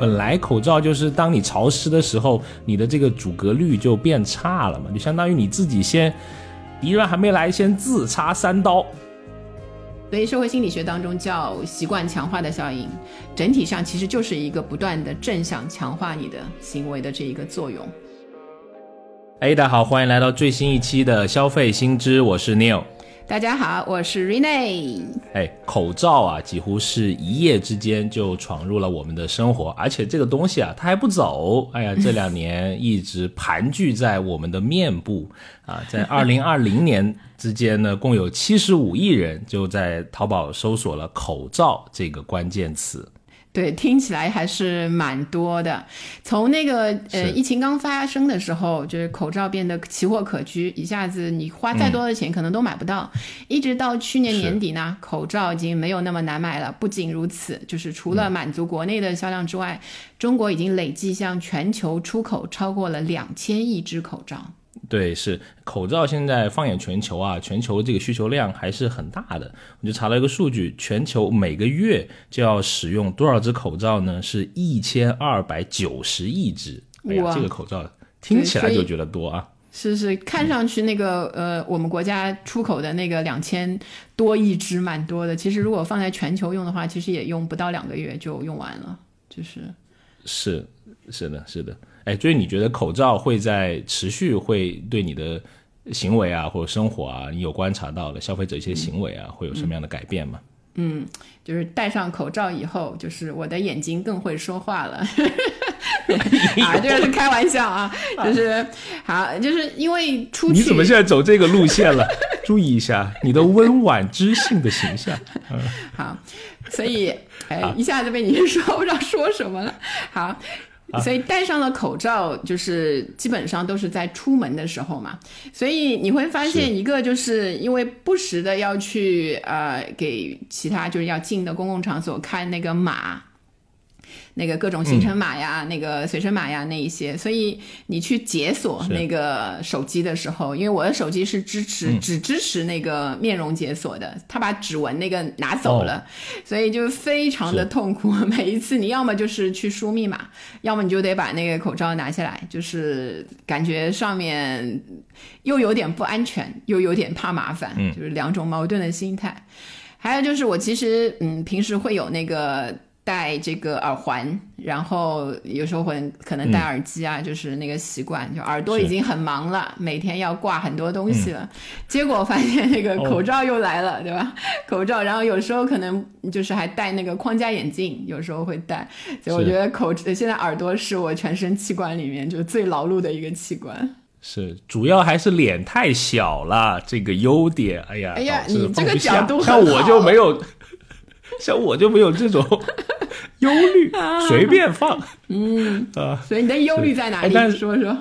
本来口罩就是当你潮湿的时候，你的这个阻隔率就变差了嘛，就相当于你自己先敌人还没来，先自插三刀。所以社会心理学当中叫习惯强化的效应，整体上其实就是一个不断的正向强化你的行为的这一个作用。哎，大家好，欢迎来到最新一期的消费新知，我是 Neil。大家好，我是 Rene。哎，口罩啊，几乎是一夜之间就闯入了我们的生活，而且这个东西啊，它还不走。哎呀，这两年一直盘踞在我们的面部啊，在二零二零年之间呢，共有七十五亿人就在淘宝搜索了“口罩”这个关键词。对，听起来还是蛮多的。从那个呃疫情刚发生的时候，就是口罩变得奇货可居，一下子你花再多的钱可能都买不到。一直到去年年底呢，口罩已经没有那么难买了。不仅如此，就是除了满足国内的销量之外，中国已经累计向全球出口超过了两千亿只口罩。对，是口罩现在放眼全球啊，全球这个需求量还是很大的。我就查了一个数据，全球每个月就要使用多少只口罩呢？是一千二百九十亿只。哎呀，这个口罩听起来就觉得多啊。是是，看上去那个呃，我们国家出口的那个两千多亿只蛮多的。其实如果放在全球用的话，其实也用不到两个月就用完了。就是，是是的，是的。哎，所以你觉得口罩会在持续会对你的行为啊，或者生活啊，你有观察到的消费者一些行为啊，会有什么样的改变吗？嗯，就是戴上口罩以后，就是我的眼睛更会说话了。啊，这个是开玩笑啊，就是好，就是因为出去。你怎么现在走这个路线了？注意一下你的温婉知性的形象。好，所以哎，一下子被你 说不知道说什么了。好。所以戴上了口罩，就是基本上都是在出门的时候嘛。所以你会发现，一个就是因为不时的要去呃给其他就是要进的公共场所看那个码。那个各种行程码呀，那个随身码呀，那一些，所以你去解锁那个手机的时候，因为我的手机是支持只支持那个面容解锁的，他把指纹那个拿走了，所以就非常的痛苦。每一次你要么就是去输密码，要么你就得把那个口罩拿下来，就是感觉上面又有点不安全，又有点怕麻烦，就是两种矛盾的心态。还有就是我其实嗯平时会有那个。戴这个耳环，然后有时候会可能戴耳机啊，就是那个习惯，就耳朵已经很忙了，每天要挂很多东西了。结果发现那个口罩又来了，对吧？口罩，然后有时候可能就是还戴那个框架眼镜，有时候会戴。所以我觉得口现在耳朵是我全身器官里面就最劳碌的一个器官。是，主要还是脸太小了，这个优点。哎呀，哎呀，你这个角度像我就没有。像我就没有这种 忧虑，随便放。嗯啊，所以你的忧虑在哪里？说说。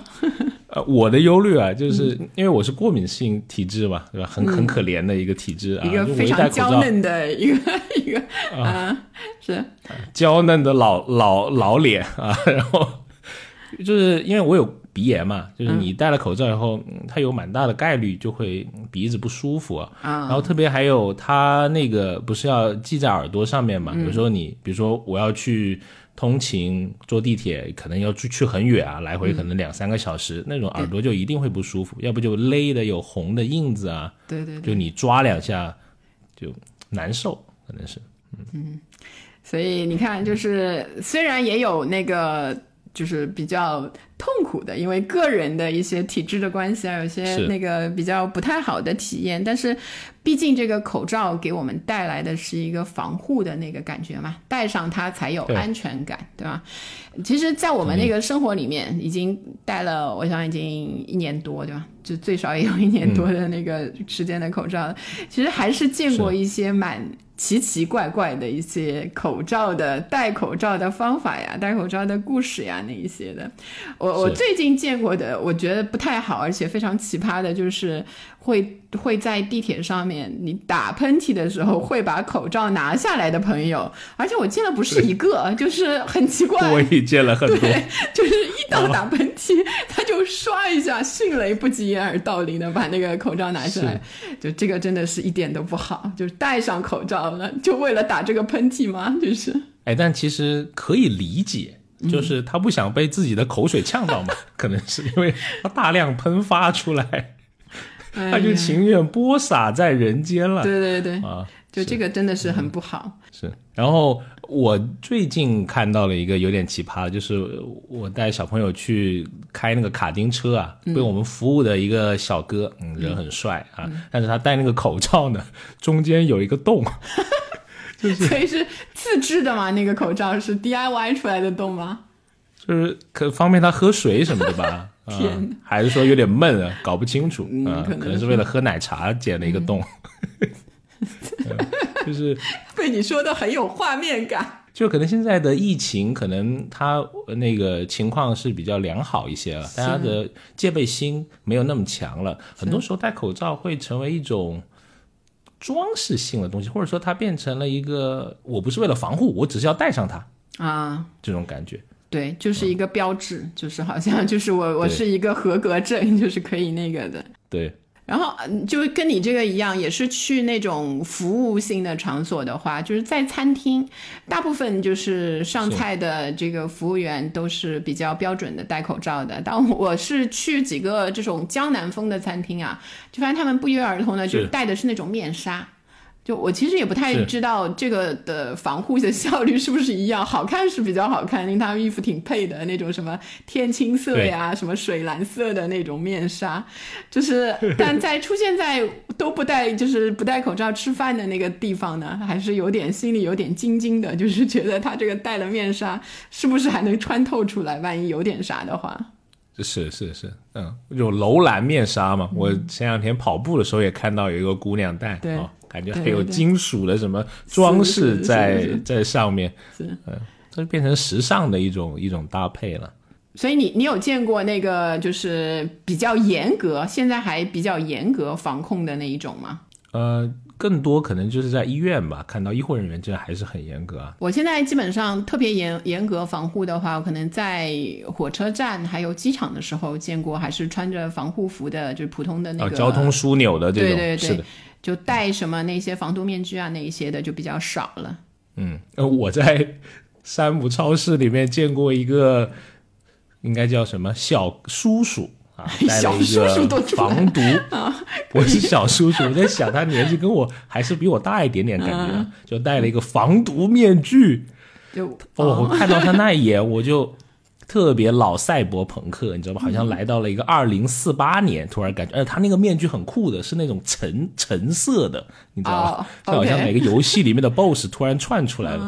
呃，我的忧虑啊，就是因为我是过敏性体质嘛，对吧？很很可怜的一个体质啊，一个非常娇嫩的一个一个啊，是娇嫩的老老老脸啊，然后就是因为我有。鼻炎嘛，就是你戴了口罩以后，它有蛮大的概率就会鼻子不舒服啊。然后特别还有它那个不是要系在耳朵上面嘛？有时候你比如说我要去通勤坐地铁，可能要去去很远啊，来回可能两三个小时，那种耳朵就一定会不舒服，要不就勒的有红的印子啊。对对，就你抓两下就难受，可能是。嗯，所以你看，就是虽然也有那个。就是比较痛苦的，因为个人的一些体质的关系啊，有些那个比较不太好的体验。但是，毕竟这个口罩给我们带来的是一个防护的那个感觉嘛，戴上它才有安全感，对吧？其实，在我们那个生活里面，已经戴了，我想已经一年多，对吧？就最少也有一年多的那个时间的口罩，其实还是见过一些蛮。奇奇怪怪的一些口罩的戴口罩的方法呀，戴口罩的故事呀，那一些的，我我最近见过的，我觉得不太好，而且非常奇葩的，就是会会在地铁上面，你打喷嚏的时候 会把口罩拿下来的朋友，而且我见了不是一个，就是很奇怪，我也见了很多，就是一到打喷嚏，他就唰一下，迅雷不及掩耳盗铃的把那个口罩拿下来。就这个真的是一点都不好，就是戴上口罩了，就为了打这个喷嚏吗？就是。哎，但其实可以理解，就是他不想被自己的口水呛到嘛，可能是因为他大量喷发出来，他就情愿播撒在人间了。对对对，啊。就这个真的是很不好。是，然后我最近看到了一个有点奇葩的，就是我带小朋友去开那个卡丁车啊，为我们服务的一个小哥，嗯，人很帅啊，但是他戴那个口罩呢，中间有一个洞，就是所以是自制的吗？那个口罩是 DIY 出来的洞吗？就是可方便他喝水什么的吧？天，还是说有点闷啊？搞不清楚啊，可能是为了喝奶茶剪了一个洞。就是 被你说的很有画面感，就可能现在的疫情，可能他那个情况是比较良好一些了，大家的戒备心没有那么强了。很多时候戴口罩会成为一种装饰性的东西，或者说它变成了一个我不是为了防护，我只是要戴上它啊，这种感觉。对，就是一个标志，就是好像就是我我是一个合格证，就是可以那个的。对。然后，就跟你这个一样，也是去那种服务性的场所的话，就是在餐厅，大部分就是上菜的这个服务员都是比较标准的戴口罩的。但我是去几个这种江南风的餐厅啊，就发现他们不约而同的就戴的是那种面纱。就我其实也不太知道这个的防护的效率是不是一样，好看是比较好看，因为他们衣服挺配的那种什么天青色呀，什么水蓝色的那种面纱，就是 但在出现在都不戴就是不戴口罩吃饭的那个地方呢，还是有点心里有点惊惊的，就是觉得他这个戴了面纱是不是还能穿透出来？万一有点啥的话，是是是，嗯，有楼兰面纱嘛？我前两天跑步的时候也看到有一个姑娘戴，对。感觉还有金属的什么装饰在在上面，嗯，这就变成时尚的一种一种搭配了。所以你你有见过那个就是比较严格，现在还比较严格防控的那一种吗？呃，更多可能就是在医院吧，看到医护人员这还是很严格啊。我现在基本上特别严严格防护的话，我可能在火车站还有机场的时候见过，还是穿着防护服的，就是普通的那个交通枢纽的这种，对对对，是的。就戴什么那些防毒面具啊，那一些的就比较少了。嗯，呃，我在山姆超市里面见过一个，应该叫什么小叔叔啊，戴了一个防毒啊，我是小叔叔，我在想他年纪跟我还是比我大一点点，感觉就戴了一个防毒面具。就哦，我看到他那一眼，我就。特别老赛博朋克，你知道吧？好像来到了一个二零四八年，突然感觉，呃，他那个面具很酷的，是那种橙橙色的，你知道吧？就好像每个游戏里面的 BOSS 突然窜出来了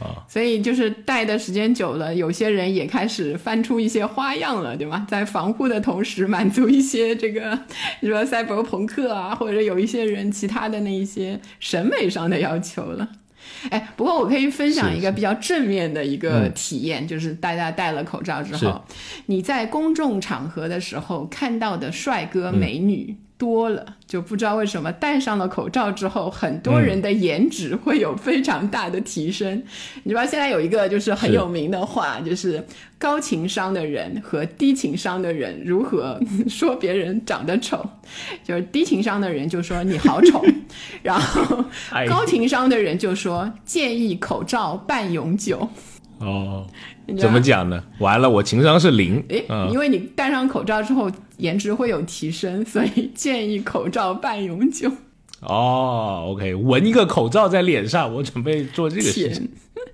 啊！所以就是戴的时间久了，有些人也开始翻出一些花样了，对吗？在防护的同时，满足一些这个，你说赛博朋克啊，或者有一些人其他的那一些审美上的要求了。哎，不过我可以分享一个比较正面的一个体验，就是大家戴了口罩之后，你在公众场合的时候看到的帅哥美女。多了就不知道为什么戴上了口罩之后，很多人的颜值会有非常大的提升。你知道现在有一个就是很有名的话，就是高情商的人和低情商的人如何说别人长得丑，就是低情商的人就说你好丑，然后高情商的人就说建议口罩半永久。哦。怎么讲呢？完了，我情商是零。诶，因为你戴上口罩之后颜值会有提升，所以建议口罩半永久。哦，OK，纹一个口罩在脸上，我准备做这个事情。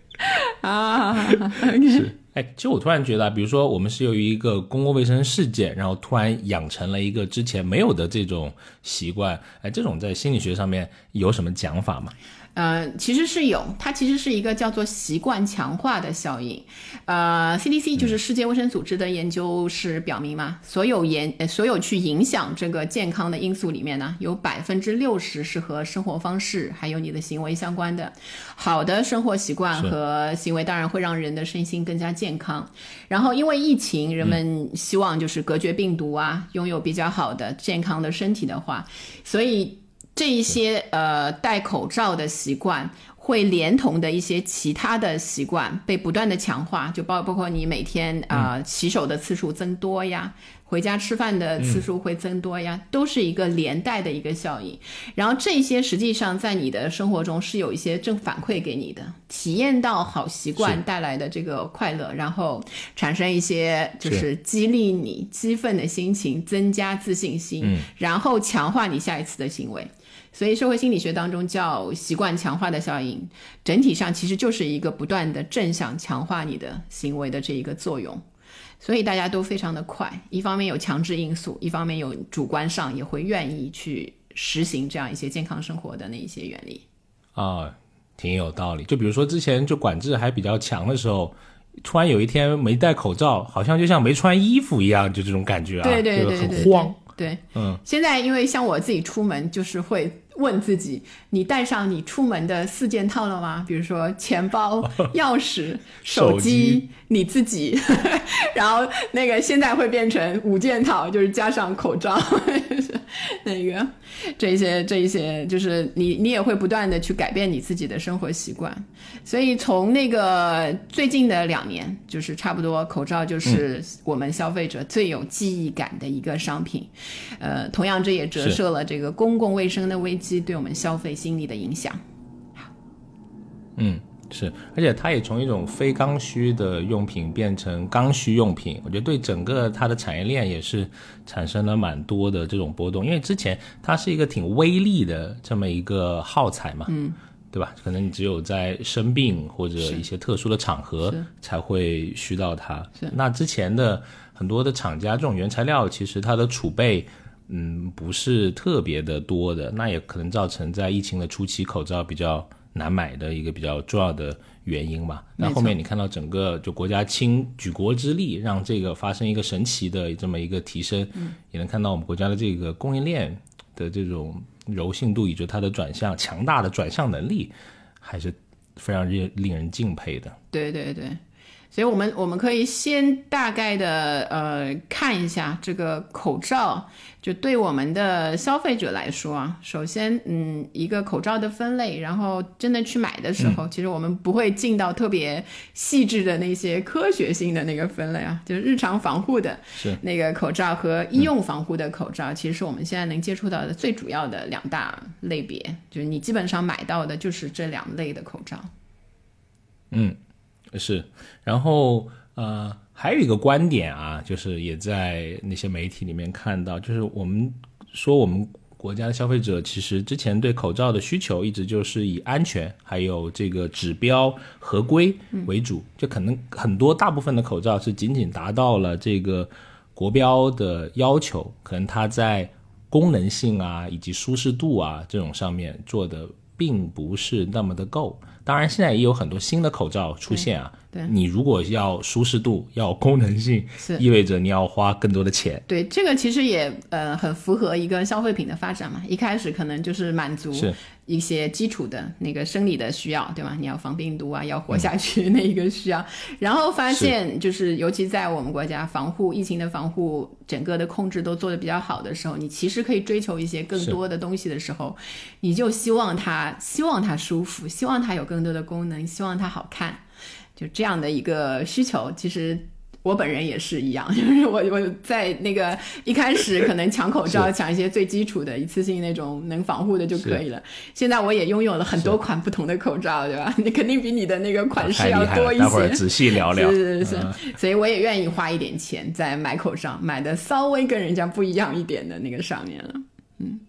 啊，是。哎，其实我突然觉得，比如说我们是由于一个公共卫生事件，然后突然养成了一个之前没有的这种习惯。哎，这种在心理学上面有什么讲法吗？呃，其实是有，它其实是一个叫做习惯强化的效应。呃，CDC 就是世界卫生组织的研究是表明嘛，所有研所有去影响这个健康的因素里面呢，有百分之六十是和生活方式还有你的行为相关的。好的生活习惯和行为当然会让人的身心更加健康。然后因为疫情，人们希望就是隔绝病毒啊，拥有比较好的健康的身体的话，所以。这一些呃戴口罩的习惯会连同的一些其他的习惯被不断的强化，就包包括你每天啊洗手的次数增多呀。回家吃饭的次数会增多呀，都是一个连带的一个效应。然后这些实际上在你的生活中是有一些正反馈给你的，体验到好习惯带来的这个快乐，然后产生一些就是激励你、激愤的心情，增加自信心，然后强化你下一次的行为。所以社会心理学当中叫习惯强化的效应，整体上其实就是一个不断的正向强化你的行为的这一个作用。所以大家都非常的快，一方面有强制因素，一方面有主观上也会愿意去实行这样一些健康生活的那一些原理啊，挺有道理。就比如说之前就管制还比较强的时候，突然有一天没戴口罩，好像就像没穿衣服一样，就这种感觉啊，对对对，很慌。对，嗯，现在因为像我自己出门，就是会问自己，你带上你出门的四件套了吗？比如说钱包、钥匙、手机。你自己，然后那个现在会变成五件套，就是加上口罩，那个这一些这一些，就是你你也会不断的去改变你自己的生活习惯。所以从那个最近的两年，就是差不多口罩就是我们消费者最有记忆感的一个商品。呃，同样这也折射了这个公共卫生的危机对我们消费心理的影响。嗯。是，而且它也从一种非刚需的用品变成刚需用品，我觉得对整个它的产业链也是产生了蛮多的这种波动。因为之前它是一个挺微利的这么一个耗材嘛，嗯，对吧？可能你只有在生病或者一些特殊的场合才会需到它。是，那之前的很多的厂家这种原材料其实它的储备，嗯，不是特别的多的，那也可能造成在疫情的初期口罩比较。难买的一个比较重要的原因嘛，那后面你看到整个就国家倾举国之力，让这个发生一个神奇的这么一个提升，也能看到我们国家的这个供应链的这种柔性度以及它的转向强大的转向能力，还是非常令令人敬佩的。对对对。所以，我们我们可以先大概的呃看一下这个口罩，就对我们的消费者来说啊，首先，嗯，一个口罩的分类，然后真的去买的时候，其实我们不会进到特别细致的那些科学性的那个分类啊，就是日常防护的那个口罩和医用防护的口罩，其实是我们现在能接触到的最主要的两大类别，就是你基本上买到的就是这两类的口罩，嗯。是，然后呃，还有一个观点啊，就是也在那些媒体里面看到，就是我们说我们国家的消费者其实之前对口罩的需求一直就是以安全还有这个指标合规为主，就可能很多大部分的口罩是仅仅达到了这个国标的要求，可能它在功能性啊以及舒适度啊这种上面做的并不是那么的够。当然，现在也有很多新的口罩出现啊。对，你如果要舒适度、要功能性，是意味着你要花更多的钱。对，这个其实也呃很符合一个消费品的发展嘛。一开始可能就是满足。一些基础的那个生理的需要，对吗？你要防病毒啊，要活下去那一个需要。然后发现，就是尤其在我们国家防护疫情的防护，整个的控制都做得比较好的时候，你其实可以追求一些更多的东西的时候，你就希望它，希望它舒服，希望它有更多的功能，希望它好看，就这样的一个需求，其实。我本人也是一样，就是我我在那个一开始可能抢口罩，抢一些最基础的一次性那种能防护的就可以了。现在我也拥有了很多款不同的口罩，对吧？你肯定比你的那个款式要多一些。待会儿仔细聊聊。是是是，所以我也愿意花一点钱在买口罩，买的稍微跟人家不一样一点的那个上面了。嗯，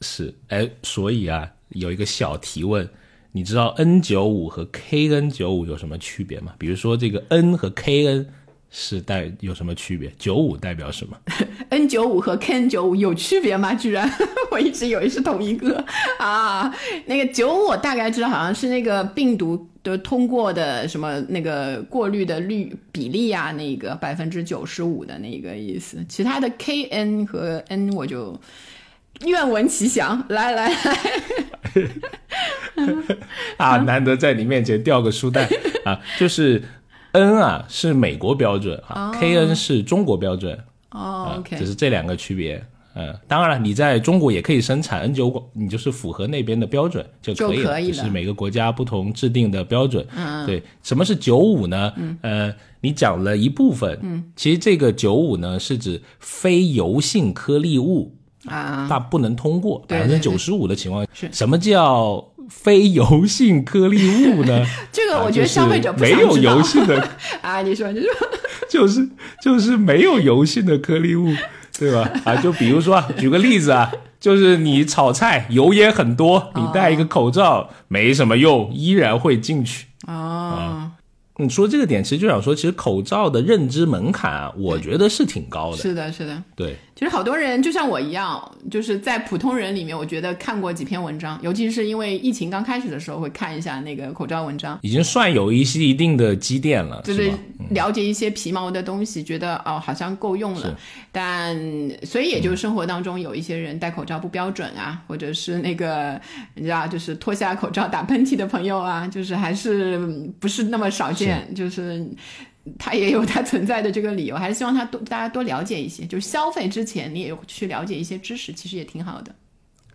是，哎，所以啊，有一个小提问。你知道 N 九五和 KN 九五有什么区别吗？比如说这个 N 和 KN 是代有什么区别？九五代表什么？N 九五和 KN 九五有区别吗？居然 我一直以为是同一个啊！那个九五我大概知道，好像是那个病毒的通过的什么那个过滤的率比例啊，那个百分之九十五的那个意思。其他的 KN 和 N 我就愿闻其详。来来来。啊，难得在你面前掉个书袋啊！就是 N 啊是美国标准啊，KN 是中国标准哦。只是这两个区别呃，当然了，你在中国也可以生产 N 九五，你就是符合那边的标准就可以了。就是每个国家不同制定的标准。嗯，对，什么是九五呢？嗯，呃，你讲了一部分。嗯，其实这个九五呢是指非油性颗粒物啊，它不能通过百分之九十五的情况。是，什么叫非油性颗粒物呢？这个我觉得消费者没有油性的 啊，你说你说，就是就是没有油性的颗粒物。对吧？啊，就比如说，举个例子啊，就是你炒菜油烟很多，你戴一个口罩没什么用，依然会进去。哦。你说这个点，其实就想说，其实口罩的认知门槛啊，我觉得是挺高的。是的，是的，对。其实好多人就像我一样，就是在普通人里面，我觉得看过几篇文章，尤其是因为疫情刚开始的时候，会看一下那个口罩文章，已经算有一些一定的积淀了，就是了解一些皮毛的东西，觉得哦好像够用了。但所以也就生活当中有一些人戴口罩不标准啊，或者是那个你知道，就是脱下口罩打喷嚏的朋友啊，就是还是不是那么少见，就是。他也有他存在的这个理由，还是希望他多大家多了解一些，就是消费之前你也去了解一些知识，其实也挺好的。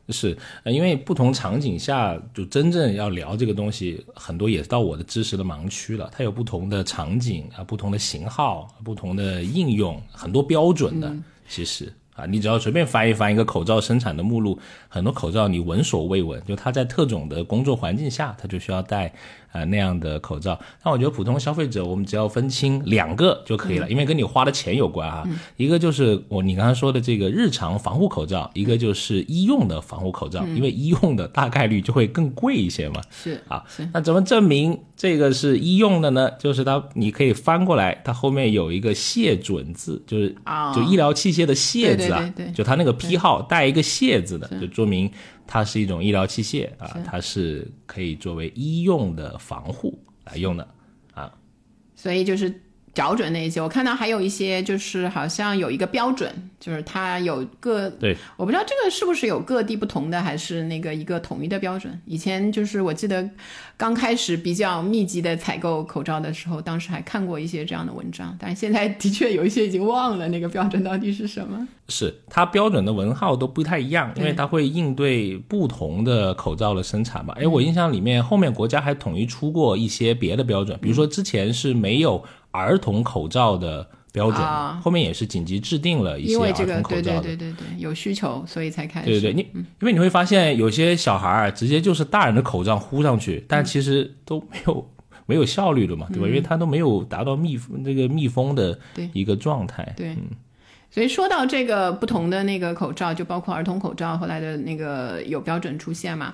是，因为不同场景下，就真正要聊这个东西，很多也到我的知识的盲区了。它有不同的场景啊，不同的型号，不同的应用，很多标准的，其实。啊，你只要随便翻一翻一个口罩生产的目录，很多口罩你闻所未闻，就它在特种的工作环境下，它就需要戴啊那样的口罩。那我觉得普通消费者，我们只要分清两个就可以了，因为跟你花的钱有关啊。一个就是我你刚才说的这个日常防护口罩，一个就是医用的防护口罩，因为医用的大概率就会更贵一些嘛。是啊，那怎么证明这个是医用的呢？就是它你可以翻过来，它后面有一个谢准字，就是就医疗器械的谢字。对对，就它那个批号带一个“谢”字的，就说明它是一种医疗器械啊，它是可以作为医用的防护来用的啊。所以就是找准那些，我看到还有一些就是好像有一个标准，就是它有各对，我不知道这个是不是有各地不同的，还是那个一个统一的标准。以前就是我记得。刚开始比较密集的采购口罩的时候，当时还看过一些这样的文章，但是现在的确有一些已经忘了那个标准到底是什么。是它标准的文号都不太一样，因为它会应对不同的口罩的生产嘛。哎，我印象里面后面国家还统一出过一些别的标准，比如说之前是没有儿童口罩的。标准，后面也是紧急制定了一些儿童口罩的，对对对对对，有需求所以才开始。对对对，你因为你会发现有些小孩儿直接就是大人的口罩呼上去，但其实都没有没有效率的嘛，对吧？因为它都没有达到密那个密封的一个状态。对。所以说到这个不同的那个口罩，就包括儿童口罩，后来的那个有标准出现嘛？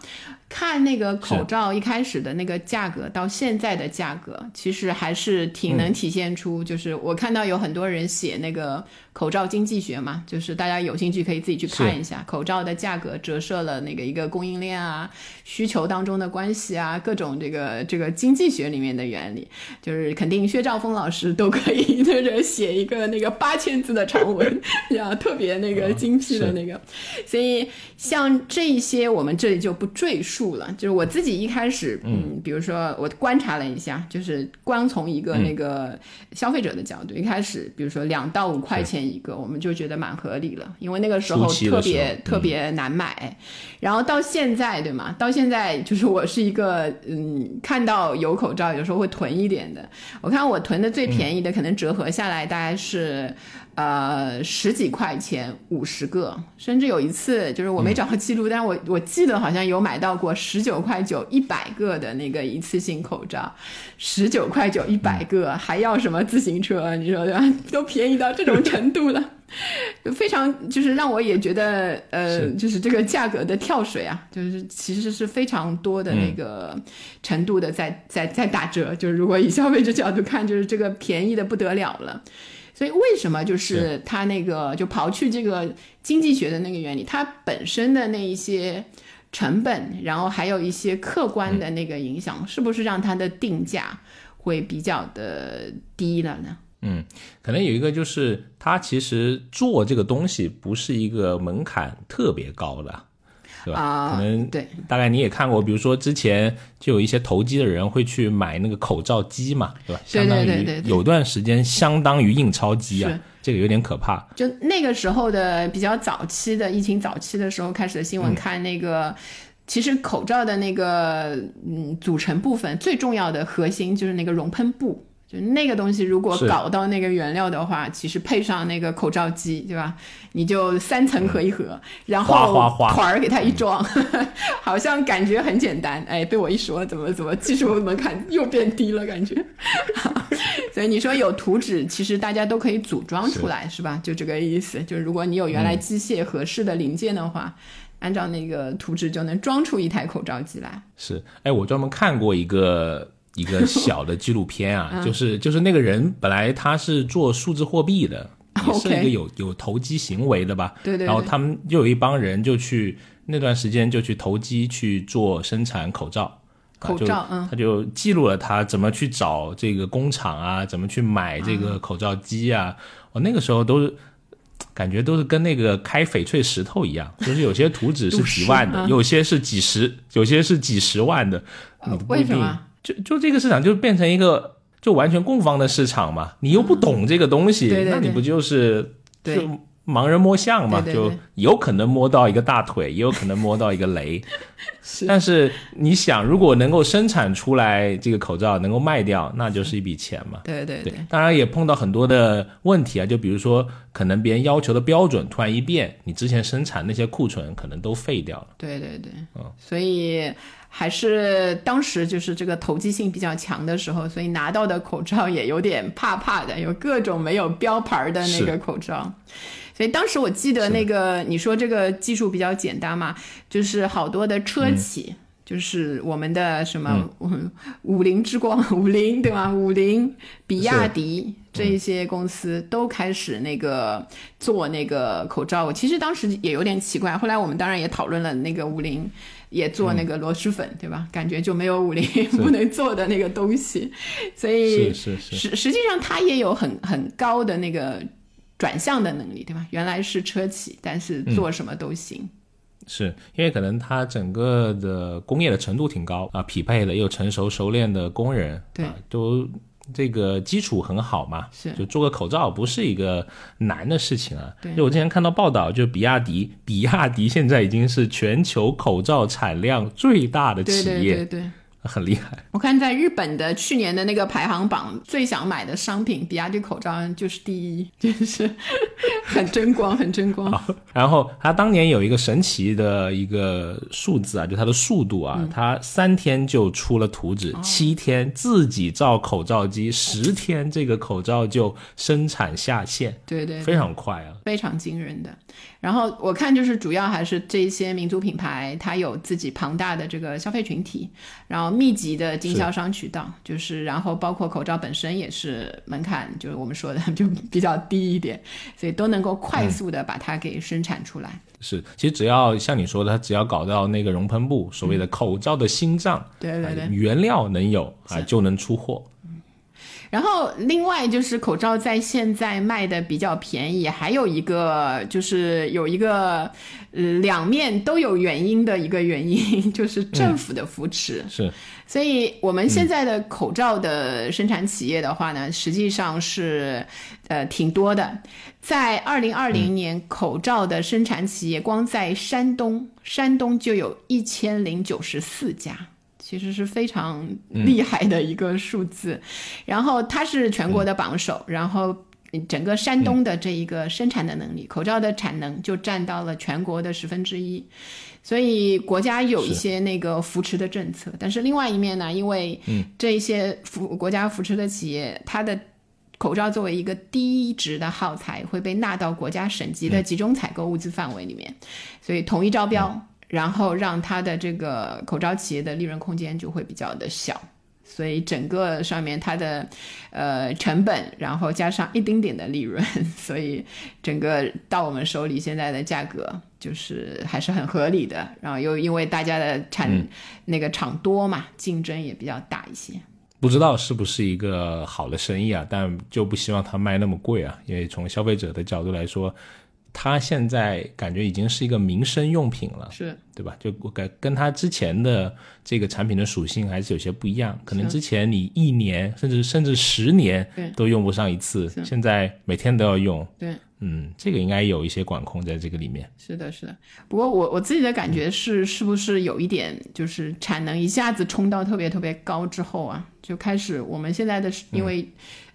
看那个口罩一开始的那个价格到现在的价格，其实还是挺能体现出，就是我看到有很多人写那个口罩经济学嘛，就是大家有兴趣可以自己去看一下口罩的价格折射了那个一个供应链啊、需求当中的关系啊，各种这个这个经济学里面的原理，就是肯定薛兆丰老师都可以在这写一个那个八千字的长文，然后特别那个精辟的那个，所以像这些我们这里就不赘述。住了，就是我自己一开始，嗯，比如说我观察了一下，就是光从一个那个消费者的角度，一开始，比如说两到五块钱一个，我们就觉得蛮合理了，因为那个时候特别特别难买。然后到现在，对吗？到现在就是我是一个，嗯，看到有口罩，有时候会囤一点的。我看我囤的最便宜的，可能折合下来大概是。呃，十几块钱五十个，甚至有一次就是我没找到记录，但是我 我记得好像有买到过十九块九一百个的那个一次性口罩，十九块九一百个，还要什么自行车？你说对吧？都便宜到这种程度了，非常就是让我也觉得呃，就是这个价格的跳水啊，就是其实是非常多的那个程度的在在在打折，就是如果以消费者角度看，就是这个便宜的不得了了。所以为什么就是它那个就刨去这个经济学的那个原理，它本身的那一些成本，然后还有一些客观的那个影响，是不是让它的定价会比较的低了呢？嗯，可能有一个就是它其实做这个东西不是一个门槛特别高的。对吧？可能对，大概你也看过，比如说之前就有一些投机的人会去买那个口罩机嘛，对吧？相当于有段时间相当于印钞机啊，这个有点可怕。就那个时候的比较早期的疫情早期的时候开始的新闻，看那个，其实口罩的那个嗯组成部分最重要的核心就是那个熔喷布。就那个东西，如果搞到那个原料的话，其实配上那个口罩机，对吧？你就三层合一合，然后团儿给它一装，好像感觉很简单。哎，被我一说，怎么怎么技术门槛又变低了，感觉。所以你说有图纸，其实大家都可以组装出来，是吧？就这个意思。就是如果你有原来机械合适的零件的话，按照那个图纸就能装出一台口罩机来。是，哎，我专门看过一个。一个小的纪录片啊，就是就是那个人本来他是做数字货币的，也是一个有有投机行为的吧。对对。然后他们又有一帮人就去那段时间就去投机去做生产口罩，口罩，嗯，他就记录了他怎么去找这个工厂啊，怎么去买这个口罩机啊。我那个时候都是感觉都是跟那个开翡翠石头一样，就是有些图纸是 几万的，有些是几十，有些是几十万的。为什么？就就这个市场就变成一个就完全供方的市场嘛，你又不懂这个东西，那你不就是就盲人摸象嘛？就有可能摸到一个大腿，也有可能摸到一个雷。但是你想，如果能够生产出来这个口罩，能够卖掉，那就是一笔钱嘛。对对对，当然也碰到很多的问题啊，就比如说可能别人要求的标准突然一变，你之前生产那些库存可能都废掉了。对对对，嗯，所以。还是当时就是这个投机性比较强的时候，所以拿到的口罩也有点怕怕的，有各种没有标牌的那个口罩。所以当时我记得那个你说这个技术比较简单嘛，就是好多的车企，就是我们的什么五菱之光、五菱对吧？五菱、比亚迪这一些公司都开始那个做那个口罩。我其实当时也有点奇怪，后来我们当然也讨论了那个五菱。也做那个螺蛳粉，对吧？感觉就没有五菱 不能做的那个东西，所以是是实实际上它也有很很高的那个转向的能力，对吧？原来是车企，但是做什么都行。是因为可能它整个的工业的程度挺高啊，匹配的又成熟熟练的工人，对，都。这个基础很好嘛，是就做个口罩不是一个难的事情啊。就我之前看到报道，就比亚迪，比亚迪现在已经是全球口罩产量最大的企业。对对对。很厉害，我看在日本的去年的那个排行榜，最想买的商品，比亚迪口罩就是第一，就是很争光，很争光。然后他当年有一个神奇的一个数字啊，就它的速度啊，他三天就出了图纸，七天自己造口罩机，十天这个口罩就生产下线，对对，非常快啊，非常惊人的。然后我看就是主要还是这些民族品牌，它有自己庞大的这个消费群体，然后密集的经销商渠道，就是然后包括口罩本身也是门槛，就是我们说的就比较低一点，所以都能够快速的把它给生产出来。是，其实只要像你说的，它只要搞到那个熔喷布，所谓的口罩的心脏，对对对，原料能有啊，就能出货。然后，另外就是口罩在现在卖的比较便宜，还有一个就是有一个，呃，两面都有原因的一个原因，就是政府的扶持。是，所以我们现在的口罩的生产企业的话呢，实际上是，呃，挺多的。在二零二零年，口罩的生产企业光在山东，山东就有一千零九十四家。其实是非常厉害的一个数字，然后它是全国的榜首，然后整个山东的这一个生产的能力，口罩的产能就占到了全国的十分之一，所以国家有一些那个扶持的政策，但是另外一面呢，因为这一些扶国家扶持的企业，它的口罩作为一个低值的耗材，会被纳到国家省级的集中采购物资范围里面，所以统一招标。然后让它的这个口罩企业的利润空间就会比较的小，所以整个上面它的呃成本，然后加上一丁点的利润，所以整个到我们手里现在的价格就是还是很合理的。然后又因为大家的产那个厂多嘛，竞争也比较大一些。不知道是不是一个好的生意啊？但就不希望它卖那么贵啊，因为从消费者的角度来说。它现在感觉已经是一个民生用品了，是对吧？就跟跟它之前的这个产品的属性还是有些不一样。可能之前你一年甚至甚至十年都用不上一次，现在每天都要用。对。嗯，这个应该有一些管控在这个里面。是的，是的。不过我我自己的感觉是，是不是有一点就是产能一下子冲到特别特别高之后啊，就开始我们现在的因为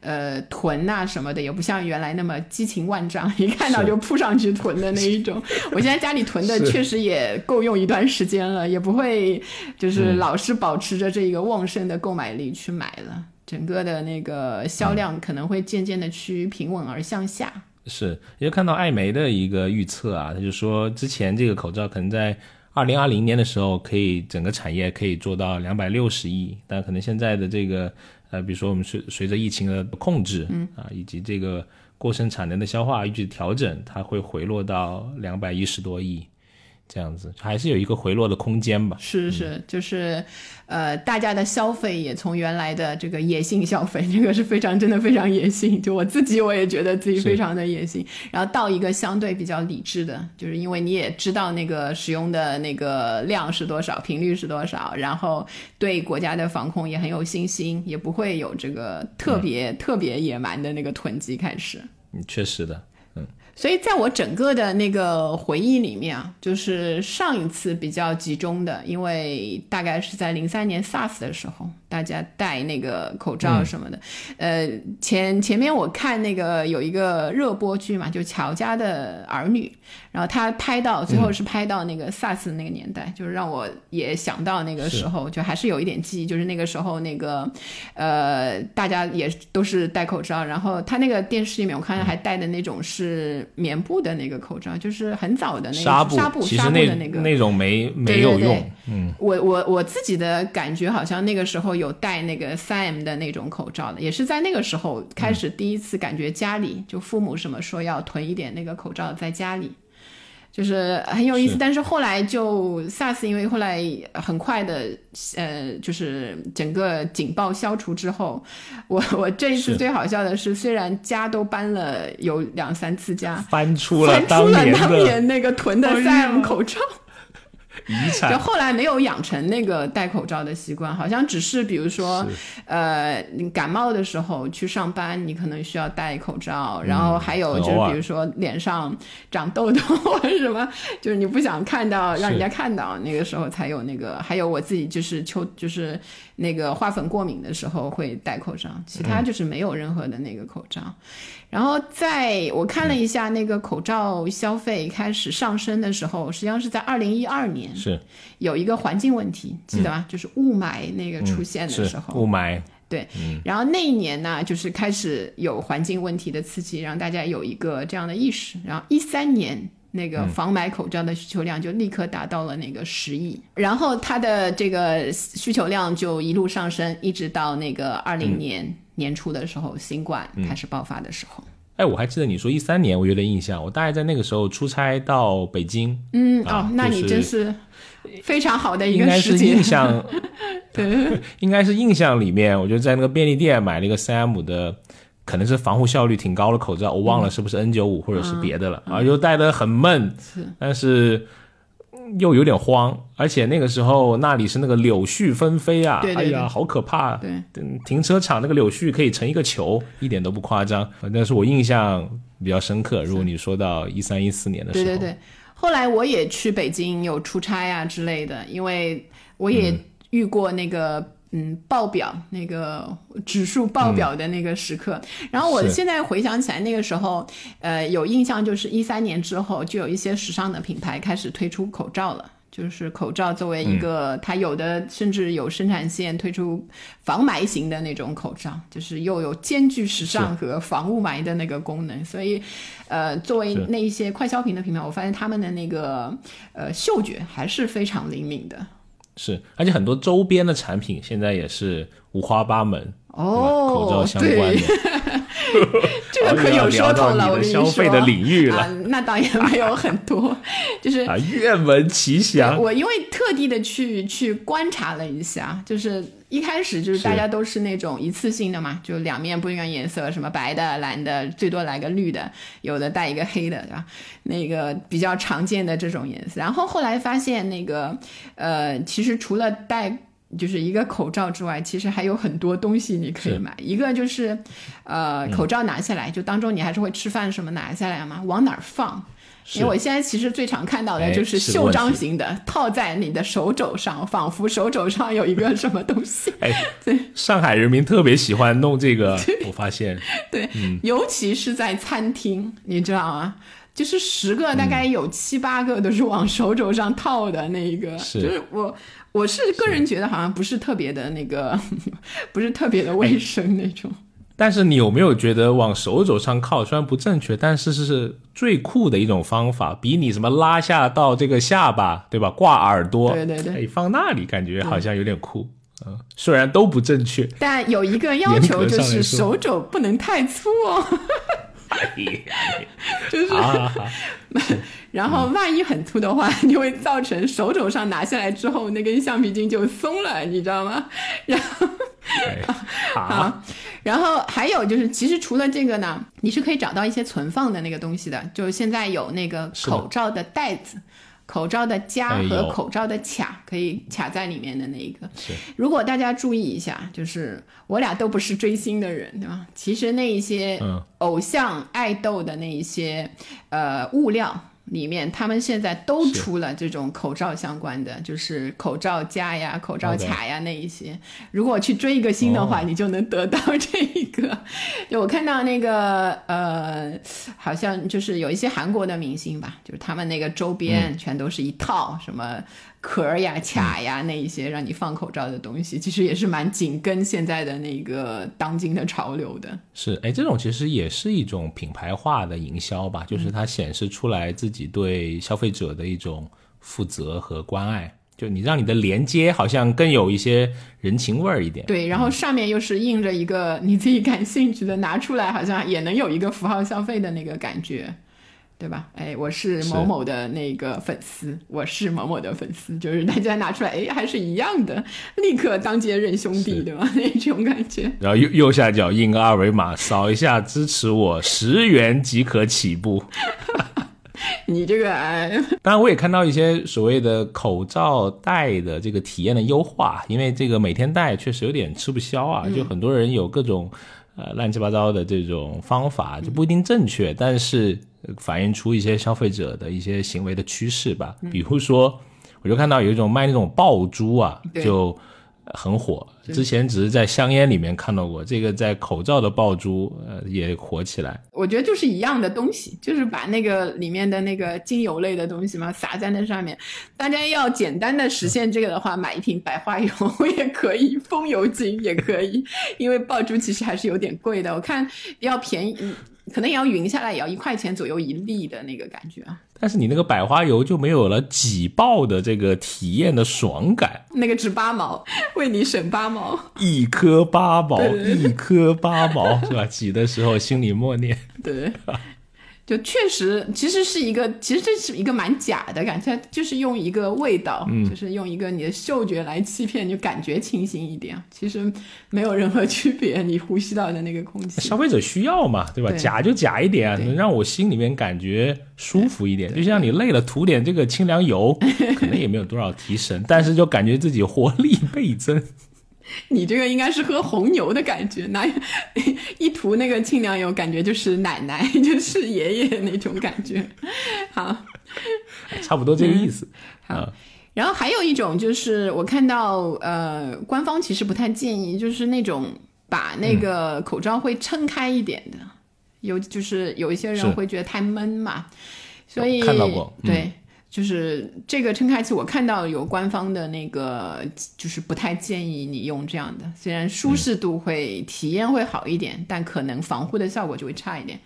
呃囤呐什么的也不像原来那么激情万丈，一看到就扑上去囤的那一种。我现在家里囤的确实也够用一段时间了，也不会就是老是保持着这一个旺盛的购买力去买了。整个的那个销量可能会渐渐的趋于平稳而向下。是，也看到艾媒的一个预测啊，他就说之前这个口罩可能在二零二零年的时候，可以整个产业可以做到两百六十亿，但可能现在的这个呃，比如说我们随随着疫情的控制，嗯啊，以及这个过剩产能的消化，预计调整，它会回落到两百一十多亿。这样子还是有一个回落的空间吧。是是，就是，呃，大家的消费也从原来的这个野性消费，这个是非常真的非常野性，就我自己我也觉得自己非常的野性，然后到一个相对比较理智的，就是因为你也知道那个使用的那个量是多少，频率是多少，然后对国家的防控也很有信心，也不会有这个特别特别野蛮的那个囤积开始。嗯，确实的。所以，在我整个的那个回忆里面啊，就是上一次比较集中的，因为大概是在零三年 SARS 的时候。大家戴那个口罩什么的，呃，前前面我看那个有一个热播剧嘛，就乔家的儿女，然后他拍到最后是拍到那个 SARS 那个年代，就是让我也想到那个时候，就还是有一点记忆，就是那个时候那个，呃，大家也都是戴口罩，然后他那个电视里面我看到还戴的那种是棉布的那个口罩，就是很早的那个纱布纱布的那个那种没没有用，嗯，我我我自己的感觉好像那个时候。有戴那个三 M 的那种口罩的，也是在那个时候开始第一次感觉家里就父母什么说要囤一点那个口罩在家里，就是很有意思。但是后来就 SARS，因为后来很快的呃，就是整个警报消除之后，我 我这一次最好笑的是，虽然家都搬了有两三次家，翻出了翻出了当年那个囤的三 M 口罩。就后来没有养成那个戴口罩的习惯，好像只是比如说，呃，你感冒的时候去上班，你可能需要戴口罩。然后还有就是比如说脸上长痘痘或者什么，就是你不想看到让人家看到，那个时候才有那个。还有我自己就是秋就是那个花粉过敏的时候会戴口罩，其他就是没有任何的那个口罩。然后在我看了一下那个口罩消费开始上升的时候，实际上是在二零一二年，是有一个环境问题，记得吧？就是雾霾那个出现的时候，雾霾对。然后那一年呢，就是开始有环境问题的刺激，让大家有一个这样的意识。然后一三年那个防霾口罩的需求量就立刻达到了那个十亿，然后它的这个需求量就一路上升，一直到那个二零年。年初的时候，新冠开始爆发的时候，哎，我还记得你说一三年，我有点印象。我大概在那个时候出差到北京，嗯，哦，那你真是非常好的一个时间。应该是印象，对，应该是印象里面，我就在那个便利店买了一个三 M 的，可能是防护效率挺高的口罩，我忘了是不是 N 九五或者是别的了，啊，又戴的很闷，是，但是。又有点慌，而且那个时候那里是那个柳絮纷飞啊，哎呀，好可怕！对，停车场那个柳絮可以成一个球，一点都不夸张。但是我印象比较深刻。如果你说到一三一四年的时候，对对对，后来我也去北京有出差啊之类的，因为我也遇过那个。嗯，爆表那个指数爆表的那个时刻，然后我现在回想起来，那个时候，呃，有印象就是一三年之后，就有一些时尚的品牌开始推出口罩了，就是口罩作为一个，它有的甚至有生产线推出防霾型的那种口罩，就是又有兼具时尚和防雾霾的那个功能，所以，呃，作为那一些快消品的品牌，我发现他们的那个呃嗅觉还是非常灵敏的。是，而且很多周边的产品现在也是五花八门哦，口罩相关的，这个可有说头了，我跟你说。消费的领域了，那倒也没有很多，就是啊，愿闻其详。我因为特地的去去观察了一下，就是一开始就是大家都是那种一次性的嘛，就两面不一样颜色，什么白的、蓝的，最多来个绿的，有的带一个黑的，对吧？那个比较常见的这种颜色。然后后来发现那个呃，其实除了带。就是一个口罩之外，其实还有很多东西你可以买。一个就是，呃，口罩拿下来，就当中你还是会吃饭什么拿下来嘛，往哪儿放？因为我现在其实最常看到的就是袖章型的，套在你的手肘上，仿佛手肘上有一个什么东西。哎，对，上海人民特别喜欢弄这个，我发现。对，尤其是在餐厅，你知道吗？就是十个大概有七八个都是往手肘上套的那一个，就是我。我是个人觉得好像不是特别的那个，不是特别的卫生那种。但是你有没有觉得往手肘上靠，虽然不正确，但是是最酷的一种方法，比你什么拉下到这个下巴，对吧？挂耳朵，对对对，放那里感觉好像有点酷。嗯，虽然都不正确，但有一个要求就是手肘不能太粗哦。就是，然后万一很粗的话，就会造成手肘上拿下来之后，那根橡皮筋就松了，你知道吗？然后，好，然后还有就是，其实除了这个呢，你是可以找到一些存放的那个东西的，就是现在有那个口罩的袋子。口罩的夹和口罩的卡可以卡在里面的那一个。如果大家注意一下，就是我俩都不是追星的人，对吧？其实那一些偶像爱豆的那一些呃物料。里面他们现在都出了这种口罩相关的，就是口罩架呀、口罩卡呀那一些。如果去追一个星的话，你就能得到这一个。就我看到那个呃，好像就是有一些韩国的明星吧，就是他们那个周边全都是一套什么。壳呀、卡呀，那一些让你放口罩的东西，其实也是蛮紧跟现在的那个当今的潮流的。是，哎，这种其实也是一种品牌化的营销吧，就是它显示出来自己对消费者的一种负责和关爱。就你让你的连接好像更有一些人情味儿一点。对，然后上面又是印着一个你自己感兴趣的，拿出来好像也能有一个符号消费的那个感觉。对吧？哎，我是某某的那个粉丝，我是某某的粉丝，就是大家拿出来，哎，还是一样的，立刻当街认兄弟，对吧？那种感觉。然后右右下角印个二维码，扫一下支持我，十元即可起步。你这个哎，当然我也看到一些所谓的口罩戴的这个体验的优化，因为这个每天戴确实有点吃不消啊，就很多人有各种呃乱七八糟的这种方法，就不一定正确，但是。反映出一些消费者的一些行为的趋势吧，比如说，我就看到有一种卖那种爆珠啊，就很火。之前只是在香烟里面看到过，这个在口罩的爆珠呃也火起来。我觉得就是一样的东西，就是把那个里面的那个精油类的东西嘛撒在那上面。大家要简单的实现这个的话，买一瓶百花油 也可以，风油精也可以，因为爆珠其实还是有点贵的。我看要便宜。可能也要匀下来，也要一块钱左右一粒的那个感觉啊。但是你那个百花油就没有了挤爆的这个体验的爽感。那个值八毛，为你省八毛，一颗八毛，一颗八毛，是吧？挤的时候心里默念。对。就确实，其实是一个，其实这是一个蛮假的感觉，就是用一个味道，就是用一个你的嗅觉来欺骗，就感觉清新一点。其实没有任何 区别，你呼吸到的那个空气。消费者需要嘛，对吧？假就假一点啊，能让我心里面感觉舒服一点。就像你累了涂点这个清凉油，可能也没有多少提神，但是就感觉自己活力倍增。你这个应该是喝红牛的感觉，哪有一涂那个清凉油，感觉就是奶奶，就是爷爷那种感觉。好，差不多这个意思。好，然后还有一种就是我看到，呃，官方其实不太建议，就是那种把那个口罩会撑开一点的，有就是有一些人会觉得太闷嘛，所以看到过对。就是这个撑开器，我看到有官方的那个，就是不太建议你用这样的。虽然舒适度会、体验会好一点，但可能防护的效果就会差一点。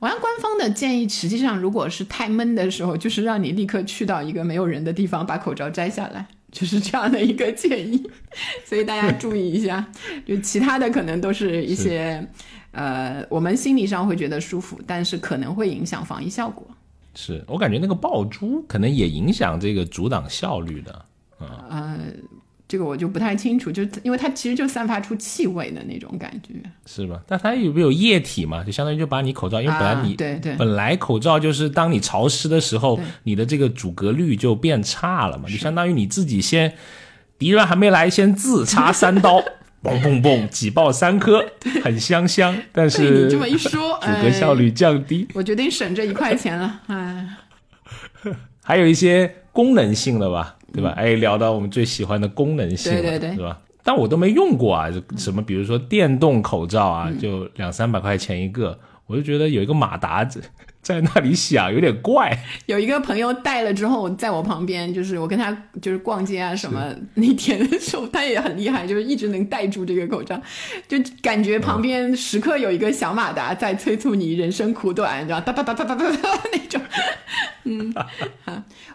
我看官方的建议，实际上如果是太闷的时候，就是让你立刻去到一个没有人的地方，把口罩摘下来，就是这样的一个建议，所以大家注意一下。就其他的可能都是一些，呃，我们心理上会觉得舒服，但是可能会影响防疫效果。是我感觉那个爆珠可能也影响这个阻挡效率的，呃，这个我就不太清楚，就因为它其实就散发出气味的那种感觉，是吧？但它有没有液体嘛？就相当于就把你口罩，因为本来你对对，本来口罩就是当你潮湿的时候，你的这个阻隔率就变差了嘛，就相当于你自己先敌人还没来，先自插三刀。嘣嘣嘣，挤爆三颗，很香香。但是你这么一说，阻隔效率降低，我决定省这一块钱了。哎，还有一些功能性的吧，对吧？哎，聊到我们最喜欢的功能性，对对对，是吧？但我都没用过啊，什么比如说电动口罩啊，就两三百块钱一个，我就觉得有一个马达子。在那里想有点怪。有一个朋友戴了之后，在我旁边，就是我跟他就是逛街啊什么那天的时候，他也很厉害，就是一直能戴住这个口罩，就感觉旁边时刻有一个小马达在催促你人生苦短，你知道哒哒哒哒哒哒哒那种。嗯，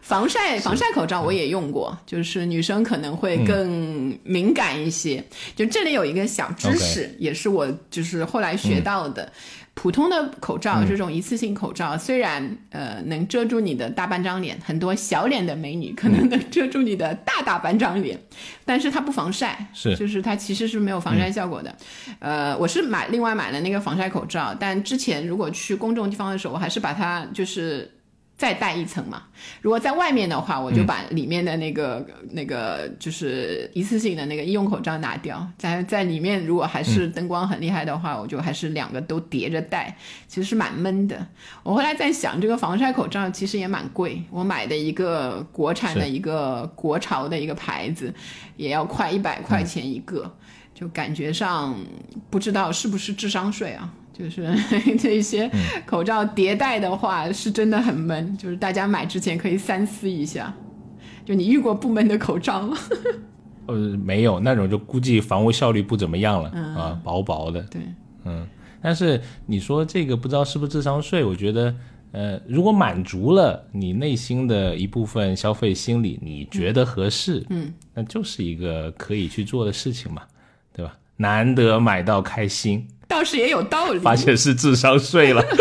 防晒防晒口罩我也用过，就是女生可能会更敏感一些。就这里有一个小知识，也是我就是后来学到的。普通的口罩，这种一次性口罩，虽然呃能遮住你的大半张脸，很多小脸的美女可能能遮住你的大大半张脸，但是它不防晒，是，就是它其实是没有防晒效果的。呃，我是买另外买了那个防晒口罩，但之前如果去公众地方的时候，我还是把它就是。再戴一层嘛，如果在外面的话，我就把里面的那个那个就是一次性的那个医用口罩拿掉，在在里面如果还是灯光很厉害的话，我就还是两个都叠着戴，其实是蛮闷的。我后来在想，这个防晒口罩其实也蛮贵，我买的一个国产的一个国潮的一个牌子，也要快一百块钱一个，就感觉上不知道是不是智商税啊。就是 这些口罩迭代的话，是真的很闷。就是大家买之前可以三思一下。就你遇过不闷的口罩吗？呃，没有，那种就估计防护效率不怎么样了啊，薄薄的。对，嗯。但是你说这个不知道是不是智商税？我觉得，呃，如果满足了你内心的一部分消费心理，你觉得合适，嗯，那就是一个可以去做的事情嘛，对吧？难得买到开心。倒是也有道理，发现是智商税了。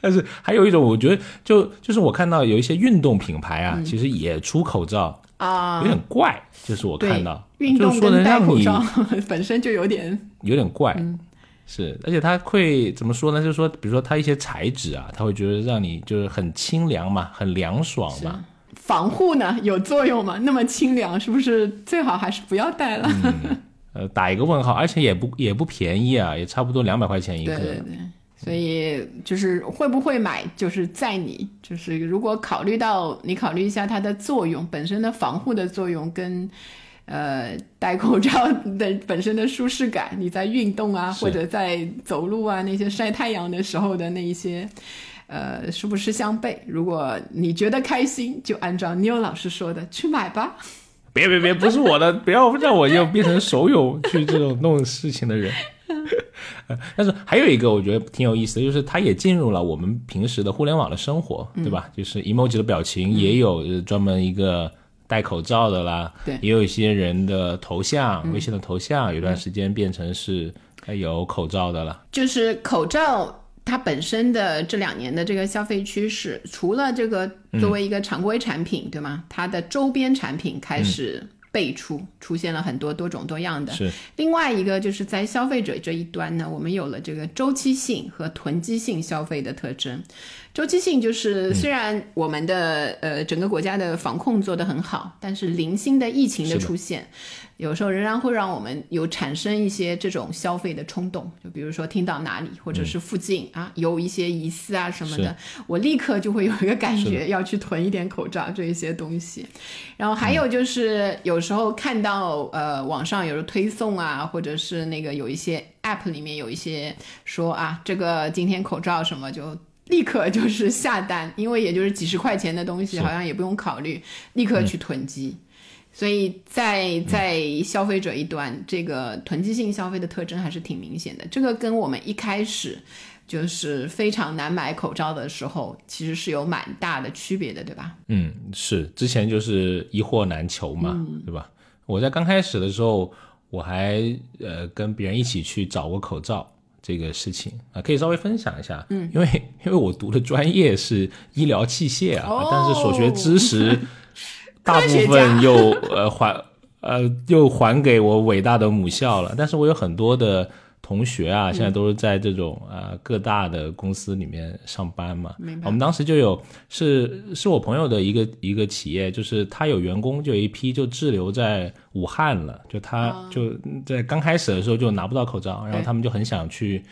但是还有一种，我觉得就就是我看到有一些运动品牌啊，其实也出口罩啊，有点怪。就是我看到运动跟戴口罩 本身就有点有点怪，是而且它会怎么说呢？就是说，比如说它一些材质啊，它会觉得让你就是很清凉嘛，很凉爽嘛。防护呢有作用吗？那么清凉，是不是最好还是不要戴了？呃，打一个问号，而且也不也不便宜啊，也差不多两百块钱一个。对对对，所以就是会不会买，就是在你，就是如果考虑到你考虑一下它的作用本身的防护的作用，跟呃戴口罩的本身的舒适感，你在运动啊或者在走路啊那些晒太阳的时候的那一些，呃是不是相悖？如果你觉得开心，就按照 Neil 老师说的去买吧。别别别，不是我的，不要让我又变成手有去这种弄事情的人。但是还有一个我觉得挺有意思的，就是它也进入了我们平时的互联网的生活，对吧？就是 emoji 的表情也有专门一个戴口罩的啦，对，也有一些人的头像，微信的头像，有段时间变成是有口罩的了，就是口罩。它本身的这两年的这个消费趋势，除了这个作为一个常规产品，对吗？它的周边产品开始辈出，出现了很多多种多样的。是。另外一个就是在消费者这一端呢，我们有了这个周期性和囤积性消费的特征。周期性就是虽然我们的呃整个国家的防控做得很好，但是零星的疫情的出现。有时候仍然会让我们有产生一些这种消费的冲动，就比如说听到哪里或者是附近啊有一些疑似啊什么的，我立刻就会有一个感觉要去囤一点口罩这一些东西。然后还有就是有时候看到呃网上有的推送啊，或者是那个有一些 app 里面有一些说啊这个今天口罩什么就立刻就是下单，因为也就是几十块钱的东西，好像也不用考虑，立刻去囤积。所以在在消费者一端，这个囤积性消费的特征还是挺明显的。这个跟我们一开始就是非常难买口罩的时候，其实是有蛮大的区别的，对吧？嗯，是之前就是一货难求嘛，对吧？我在刚开始的时候，我还呃跟别人一起去找过口罩这个事情啊，可以稍微分享一下。嗯，因为 因为我读的专业是医疗器械啊，但是所学知识 大部分又呃还呃又还给我伟大的母校了，但是我有很多的。同学啊，现在都是在这种呃各大的公司里面上班嘛。我们当时就有是是我朋友的一个一个企业，就是他有员工就有一批就滞留在武汉了，就他就在刚开始的时候就拿不到口罩，然后他们就很想去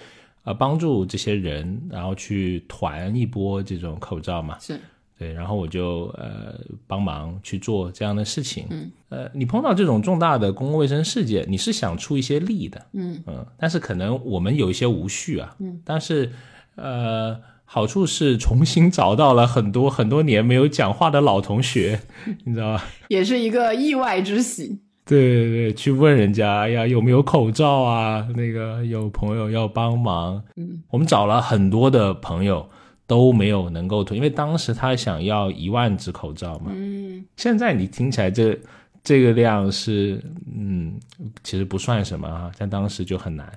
呃帮助这些人，然后去团一波这种口罩嘛。是。对，然后我就呃帮忙去做这样的事情。嗯，呃，你碰到这种重大的公共卫生事件，你是想出一些力的。嗯嗯，但是可能我们有一些无序啊。嗯，但是呃，好处是重新找到了很多很多年没有讲话的老同学，你知道吧？也是一个意外之喜。对对对，去问人家哎呀有没有口罩啊？那个有朋友要帮忙。嗯，我们找了很多的朋友。都没有能够囤，因为当时他想要一万只口罩嘛。嗯，现在你听起来这这个量是，嗯，其实不算什么啊，但当时就很难。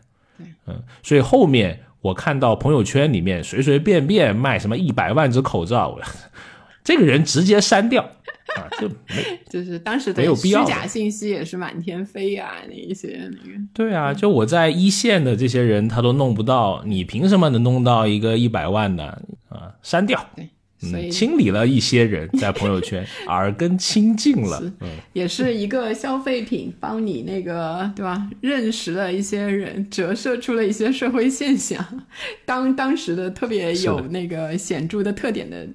嗯，所以后面我看到朋友圈里面随随便便卖什么一百万只口罩，这个人直接删掉。啊，就没，就是当时的虚假信息也是满天飞啊，那一些那个。对啊，就我在一线的这些人，他都弄不到，你凭什么能弄到一个一百万的啊？删掉，对，所以清理了一些人在朋友圈，耳根清净了，嗯，也是一个消费品，帮你那个对吧？认识了一些人，折射出了一些社会现象，当当时的特别有那个显著的特点的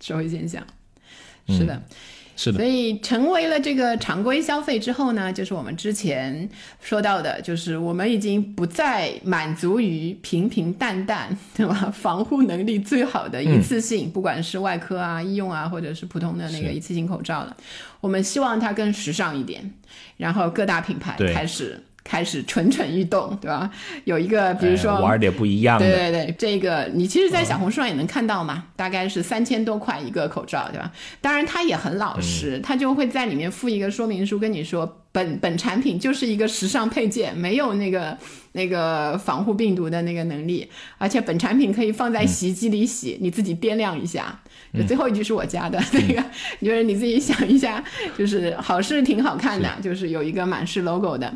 社会现象，是的。是的，所以成为了这个常规消费之后呢，就是我们之前说到的，就是我们已经不再满足于平平淡淡，对吧？防护能力最好的一次性，不管是外科啊、医用啊，或者是普通的那个一次性口罩了。我们希望它更时尚一点，然后各大品牌开始。开始蠢蠢欲动，对吧？有一个，比如说玩点不一样的，对对对，这个你其实，在小红书上也能看到嘛，大概是三千多块一个口罩，对吧？当然，他也很老实，他就会在里面附一个说明书，跟你说本本产品就是一个时尚配件，没有那个那个防护病毒的那个能力，而且本产品可以放在洗衣机里洗，你自己掂量一下。就最后一句是我加的那个，就是你自己想一下，就是好是挺好看的，就是有一个满是 logo 的。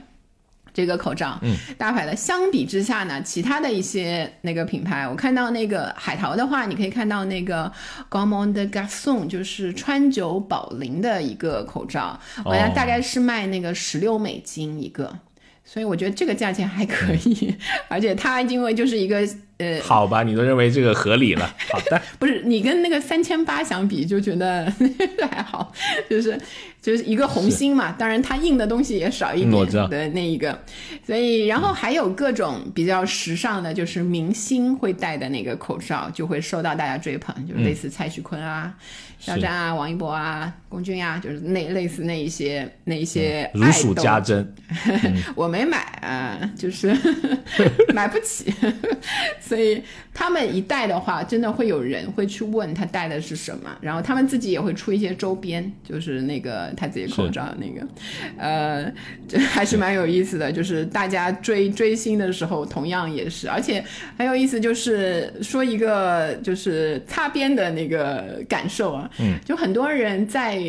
这个口罩，嗯，大牌的。相比之下呢，其他的一些那个品牌，我看到那个海淘的话，你可以看到那个 g o m o n de Garçon，就是川久保玲的一个口罩，好像大概是卖那个十六美金一个，所以我觉得这个价钱还可以，而且它因为就是一个。呃，好吧，你都认为这个合理了。好的，不是你跟那个三千八相比，就觉得 还好，就是就是一个红心嘛。当然，它印的东西也少一点的那一个，所以然后还有各种比较时尚的，就是明星会戴的那个口罩，就会受到大家追捧，就类似蔡徐坤啊、肖战啊、王一博啊、龚俊啊，就是那类似那一些那一些如数家珍。我没买啊，就是买不起。所以他们一戴的话，真的会有人会去问他戴的是什么，然后他们自己也会出一些周边，就是那个他自己口罩那个，呃，这还是蛮有意思的。就是大家追追星的时候，同样也是，而且很有意思，就是说一个就是擦边的那个感受啊，嗯，就很多人在。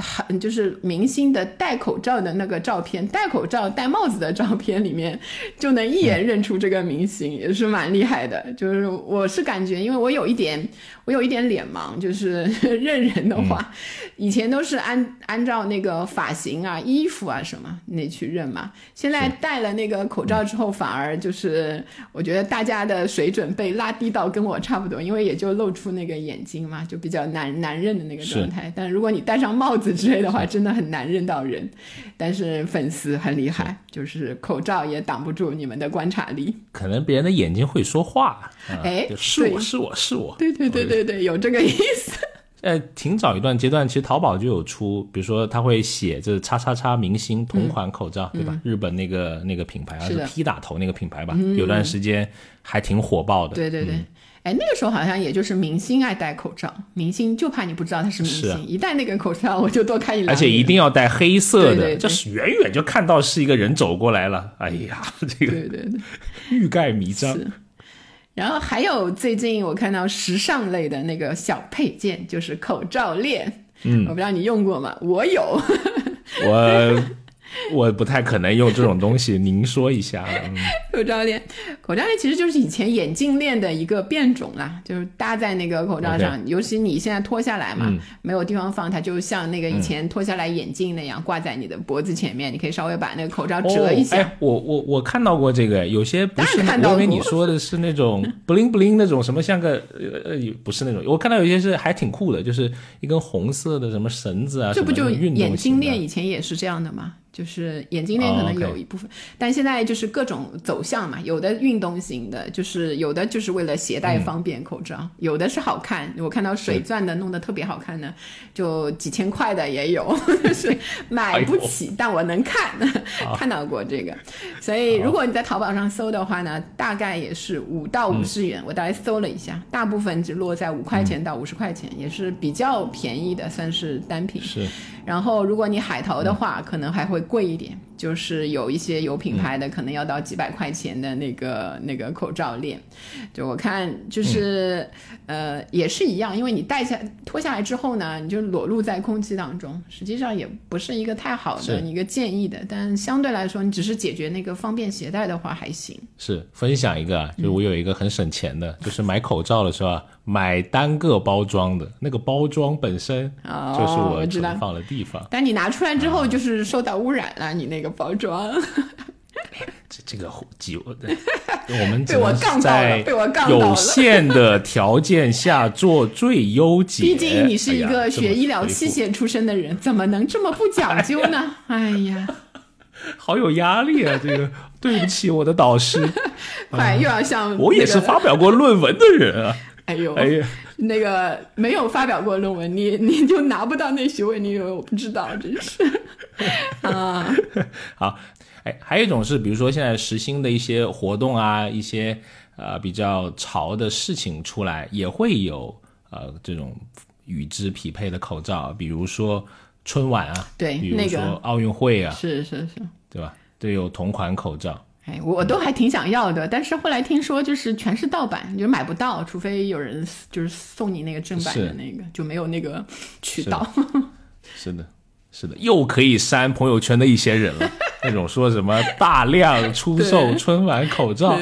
很就是明星的戴口罩的那个照片，戴口罩戴帽子的照片里面，就能一眼认出这个明星，也是蛮厉害的。就是我是感觉，因为我有一点。我有一点脸盲，就是 认人的话，以前都是按按照那个发型啊、衣服啊什么那去认嘛。现在戴了那个口罩之后，反而就是我觉得大家的水准被拉低到跟我差不多，因为也就露出那个眼睛嘛，就比较难难认的那个状态。但如果你戴上帽子之类的话，真的很难认到人。但是粉丝很厉害，就是口罩也挡不住你们的观察力。可能别人的眼睛会说话，哎，是我是我是我，对对对对。对对，有这个意思。呃，挺早一段阶段，其实淘宝就有出，比如说他会写这叉叉叉明星同款口罩，对吧？日本那个那个品牌，还是 P 打头那个品牌吧，有段时间还挺火爆的。对对对，哎，那个时候好像也就是明星爱戴口罩，明星就怕你不知道他是明星，一戴那个口罩我就多看一眼而且一定要戴黑色的，就是远远就看到是一个人走过来了。哎呀，这个对对对，欲盖弥彰。然后还有最近我看到时尚类的那个小配件，就是口罩链。嗯，我不知道你用过吗？我有。我。我不太可能用这种东西，您说一下。口罩链，口罩链其实就是以前眼镜链的一个变种啦，就是搭在那个口罩上。尤其你现在脱下来嘛，没有地方放，它就像那个以前脱下来眼镜那样挂在你的脖子前面，你可以稍微把那个口罩折一下。哎，我我我看到过这个，有些不是，看到因为你说的是那种 bling bling 那种什么，像个呃不是那种，我看到有些是还挺酷的，就是一根红色的什么绳子啊，这不就眼镜链以前也是这样的吗？就是眼镜链可能有一部分，但现在就是各种走向嘛，有的运动型的，就是有的就是为了携带方便口罩，有的是好看。我看到水钻的弄得特别好看的，就几千块的也有，是买不起，但我能看，看到过这个。所以如果你在淘宝上搜的话呢，大概也是五到五十元。我大概搜了一下，大部分只落在五块钱到五十块钱，也是比较便宜的，算是单品。是。然后如果你海淘的话，可能还会。贵一点，就是有一些有品牌的，可能要到几百块钱的那个那个口罩链。就我看，就是呃，也是一样，因为你戴下脱下来之后呢，你就裸露在空气当中，实际上也不是一个太好的一个建议的。但相对来说，你只是解决那个方便携带的话，还行。是分享一个，就是我有一个很省钱的，就是买口罩的时候啊。买单个包装的那个包装本身就是我存放的地方，但你拿出来之后就是受到污染了，你那个包装。这这个几我们被我杠到了，被我杠到了。有限的条件下做最优解。毕竟你是一个学医疗器械出身的人，怎么能这么不讲究呢？哎呀，好有压力啊！这个 对不起我的导师，快又要向我也是发表过论文的人啊。哎呦，哎呀，那个没有发表过论文，你你就拿不到那学位，你以为我不知道？真是 啊！好，哎，还有一种是，比如说现在时兴的一些活动啊，一些呃比较潮的事情出来，也会有呃这种与之匹配的口罩，比如说春晚啊，对，比如说奥运会啊，是是是，对吧？都有同款口罩。哎我都还挺想要的，但是后来听说就是全是盗版，就买不到，除非有人就是送你那个正版的那个，就没有那个渠道。是的，是的，又可以删朋友圈的一些人了，那种说什么大量出售春晚口罩，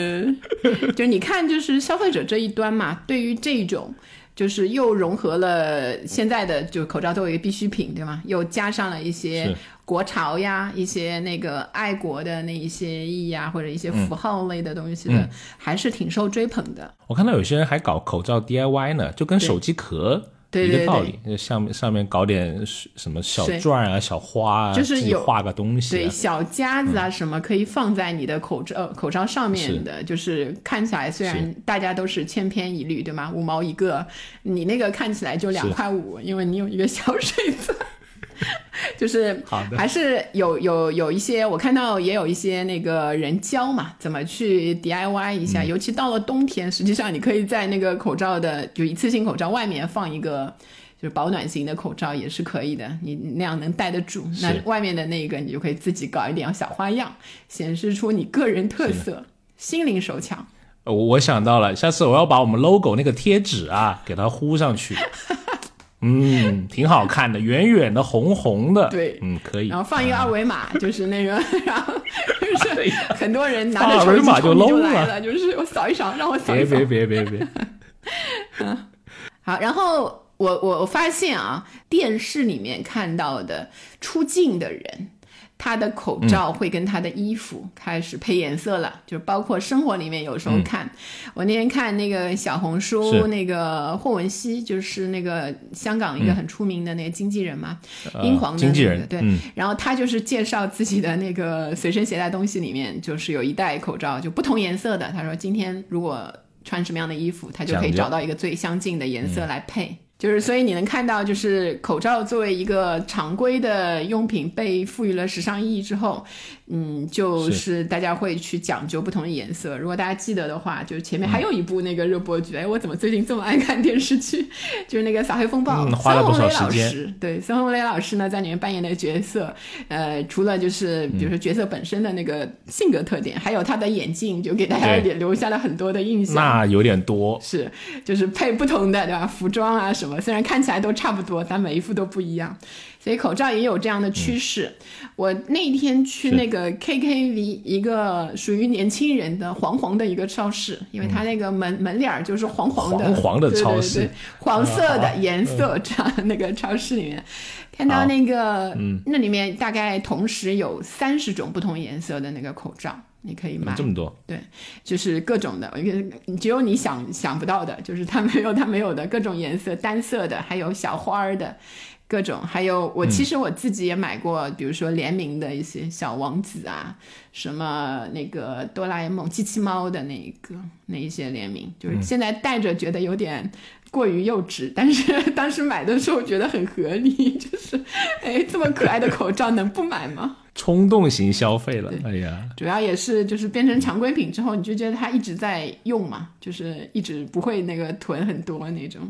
就你看，就是消费者这一端嘛，对于这种。就是又融合了现在的就口罩作为一个必需品，对吗？又加上了一些国潮呀，一些那个爱国的那一些意义啊，或者一些符号类的东西的，还是挺受追捧的。我看到有些人还搞口罩 DIY 呢，就跟手机壳。一个道理，上面上面搞点什么小钻啊、小花啊，就是有画个东西，对小夹子啊什么可以放在你的口罩口罩上面的，就是看起来虽然大家都是千篇一律，对吗？五毛一个，你那个看起来就两块五，因为你有一个小水钻。就是好的还是有有有一些，我看到也有一些那个人教嘛，怎么去 DIY 一下。尤其到了冬天，实际上你可以在那个口罩的就一次性口罩外面放一个就是保暖型的口罩也是可以的，你那样能戴得住。那外面的那个你就可以自己搞一点小花样，显示出你个人特色，心灵手巧。我我想到了，下次我要把我们 logo 那个贴纸啊给它糊上去。嗯，挺好看的，远远的，红红的。对，嗯，可以。然后放一个二维码，就是那个，然后就是很多人拿着二维码就搂了，就是我扫一扫，让我扫一扫。别别别别别。嗯，好，然后我我我发现啊，电视里面看到的出镜的人。他的口罩会跟他的衣服开始配颜色了，就是包括生活里面有时候看，我那天看那个小红书，那个霍汶希，就是那个香港一个很出名的那个经纪人嘛，英皇的经纪人，对，然后他就是介绍自己的那个随身携带东西里面，就是有一袋口罩，就不同颜色的。他说今天如果穿什么样的衣服，他就可以找到一个最相近的颜色来配。就是，所以你能看到，就是口罩作为一个常规的用品被赋予了时尚意义之后，嗯，就是大家会去讲究不同的颜色。如果大家记得的话，就是前面还有一部那个热播剧，哎，我怎么最近这么爱看电视剧？就是那个《扫黑风暴》，孙红雷老师，对，孙红雷老师呢在里面扮演的角色，呃，除了就是比如说角色本身的那个性格特点，还有他的眼镜，就给大家也留下了很多的印象。那有点多，是，就是配不同的，对吧？服装啊什么。虽然看起来都差不多，但每一副都不一样，所以口罩也有这样的趋势。我那天去那个 KKV 一个属于年轻人的黄黄的一个超市，因为它那个门门脸儿就是黄黄的，黄黄的超市，黄色的颜色这样那个超市里面，看到那个，嗯。那里面大概同时有三十种不同颜色的那个口罩。你可以买。这么多，对，就是各种的，只有你想想不到的，就是它没有它没有的各种颜色，单色的，还有小花儿的，各种，还有我其实我自己也买过，比如说联名的一些小王子啊，什么那个哆啦 A 梦、机器猫的那一个那一些联名，就是现在戴着觉得有点过于幼稚，但是 当时买的时候觉得很合理，就是哎，这么可爱的口罩能不买吗？冲动型消费了，哎呀，主要也是就是变成常规品之后，你就觉得它一直在用嘛，就是一直不会那个囤很多那种。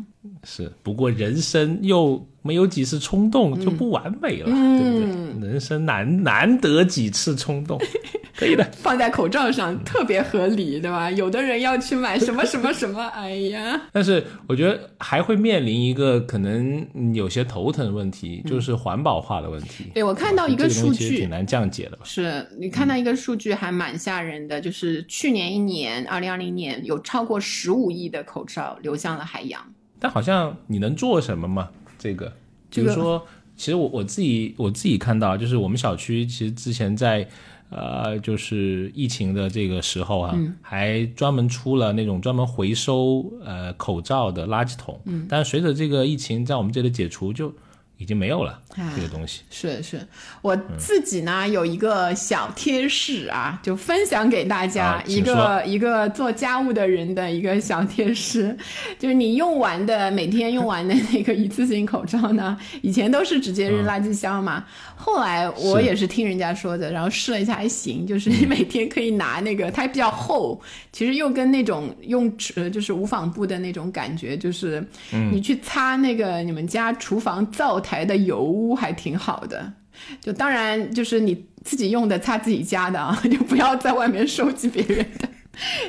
是，不过人生又没有几次冲动就不完美了，对不对？人生难难得几次冲动，可以的。放在口罩上特别合理，对吧？有的人要去买什么什么什么，哎呀。但是我觉得还会面临一个可能有些头疼的问题，就是环保化的问题。对我看到一个数据挺难降解的吧？是你看到一个数据还蛮吓人的，就是去年一年，二零二零年有超过十五亿的口罩流向了海洋。但好像你能做什么吗？这个，比如说，其实我我自己我自己看到，就是我们小区其实之前在，呃，就是疫情的这个时候啊，还专门出了那种专门回收呃口罩的垃圾桶。嗯，但随着这个疫情在我们这里解除，就。已经没有了这个东西。是是，我自己呢有一个小贴士啊，就分享给大家一个一个做家务的人的一个小贴士，就是你用完的每天用完的那个一次性口罩呢，以前都是直接扔垃圾箱嘛。后来我也是听人家说的，然后试了一下还行，就是你每天可以拿那个，它比较厚，其实又跟那种用纸就是无纺布的那种感觉，就是你去擦那个你们家厨房灶。台的油污还挺好的，就当然就是你自己用的擦自己家的啊，就不要在外面收集别人的。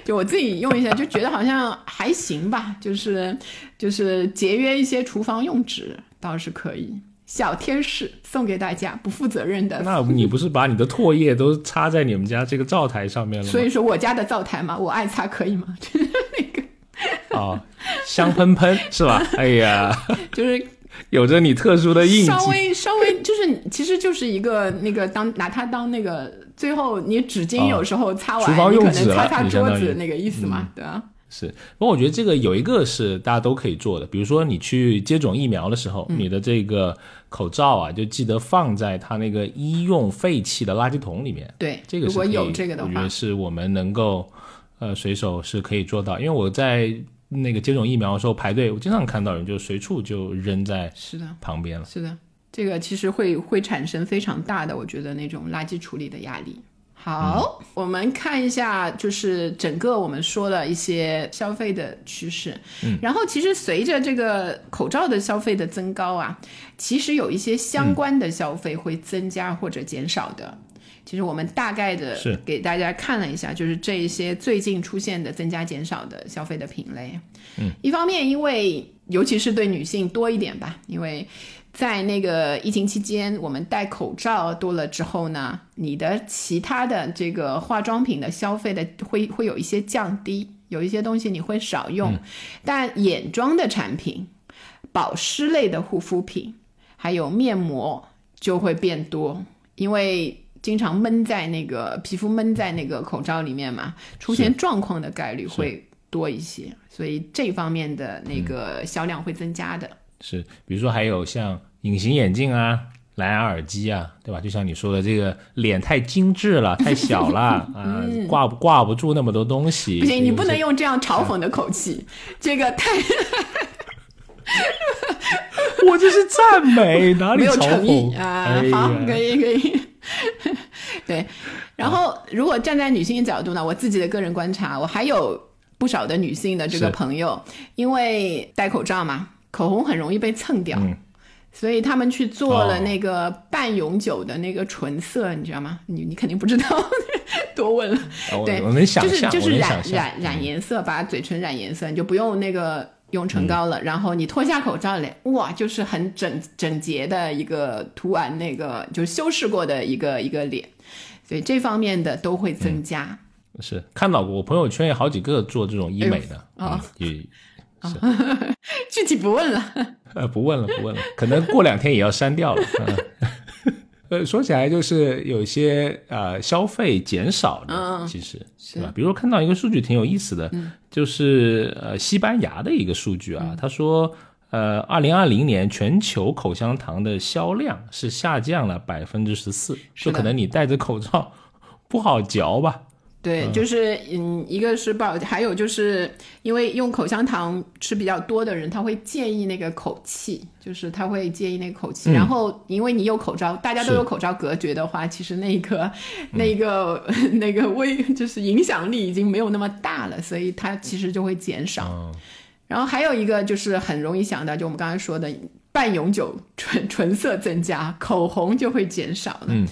就我自己用一下，就觉得好像还行吧，就是就是节约一些厨房用纸倒是可以。小天使送给大家，不负责任的。那你不是把你的唾液都擦在你们家这个灶台上面了吗？所以说我家的灶台嘛，我爱擦可以吗？就 是那个哦，香喷喷是吧？哎呀，就是。有着你特殊的印记，稍微稍微就是，其实就是一个那个当拿它当那个最后你纸巾有时候擦完，你可能擦擦桌子那个意思嘛，对吧？是，不过我觉得这个有一个是大家都可以做的，比如说你去接种疫苗的时候，你的这个口罩啊，就记得放在它那个医用废弃的垃圾桶里面。对，这个如果有这个的话，我觉得是我们能够呃随手是可以做到，因为我在。那个接种疫苗的时候排队，我经常看到人就随处就扔在是的旁边了。是的，这个其实会会产生非常大的，我觉得那种垃圾处理的压力。好，我们看一下，就是整个我们说的一些消费的趋势。嗯，然后其实随着这个口罩的消费的增高啊，其实有一些相关的消费会增加或者减少的。其实我们大概的给大家看了一下，就是这一些最近出现的增加减少的消费的品类。嗯，一方面因为尤其是对女性多一点吧，因为在那个疫情期间，我们戴口罩多了之后呢，你的其他的这个化妆品的消费的会会有一些降低，有一些东西你会少用，但眼妆的产品、保湿类的护肤品还有面膜就会变多，因为。经常闷在那个皮肤闷在那个口罩里面嘛，出现状况的概率会多一些，所以这方面的那个销量会增加的。是，比如说还有像隐形眼镜啊、蓝牙耳机啊，对吧？就像你说的，这个脸太精致了，太小了啊，挂不挂不住那么多东西。不行，你不能用这样嘲讽的口气，这个太。我这是赞美，哪里没有嘲诚意讽啊哎？好，可以可以。对，然后如果站在女性的角度呢，我自己的个人观察，我还有不少的女性的这个朋友，因为戴口罩嘛，口红很容易被蹭掉。嗯所以他们去做了哦那个半永久的那个唇色，你知道吗？你你肯定不知道，多问了。对，我能想，就是就是染染染颜色，把嘴唇染颜色，你就不用那个用唇膏嗯了。然后你脱下口罩来，哇，就是很整整洁的一个涂完那个就是修饰过的一个一个脸，所以这方面的都会增加。是看到过，我朋友圈有好几个做这种医美的，哎呦哦嗯也具体不问了。呃，不问了，不问了，可能过两天也要删掉了。嗯 呃，说起来就是有些呃消费减少的，嗯其实是吧？比如说看到一个数据挺有意思的，就是呃西班牙的一个数据啊，他说呃二零二零年全球口香糖的销量是下降了百分之十四，就可能你戴着口罩不好嚼吧？对，就是嗯，一个是不好，还有就是因为用口香糖吃比较多的人，他会介意那个口气，就是他会介意那个口气。然后因为你有口罩，大家都有口罩隔绝的话，其实那个、那个、那个威就是影响力已经没有那么大了，所以它其实就会减少。嗯，然后还有一个就是很容易想到，就我们刚才说的半永久唇唇色增加，口红就会减少了。嗯，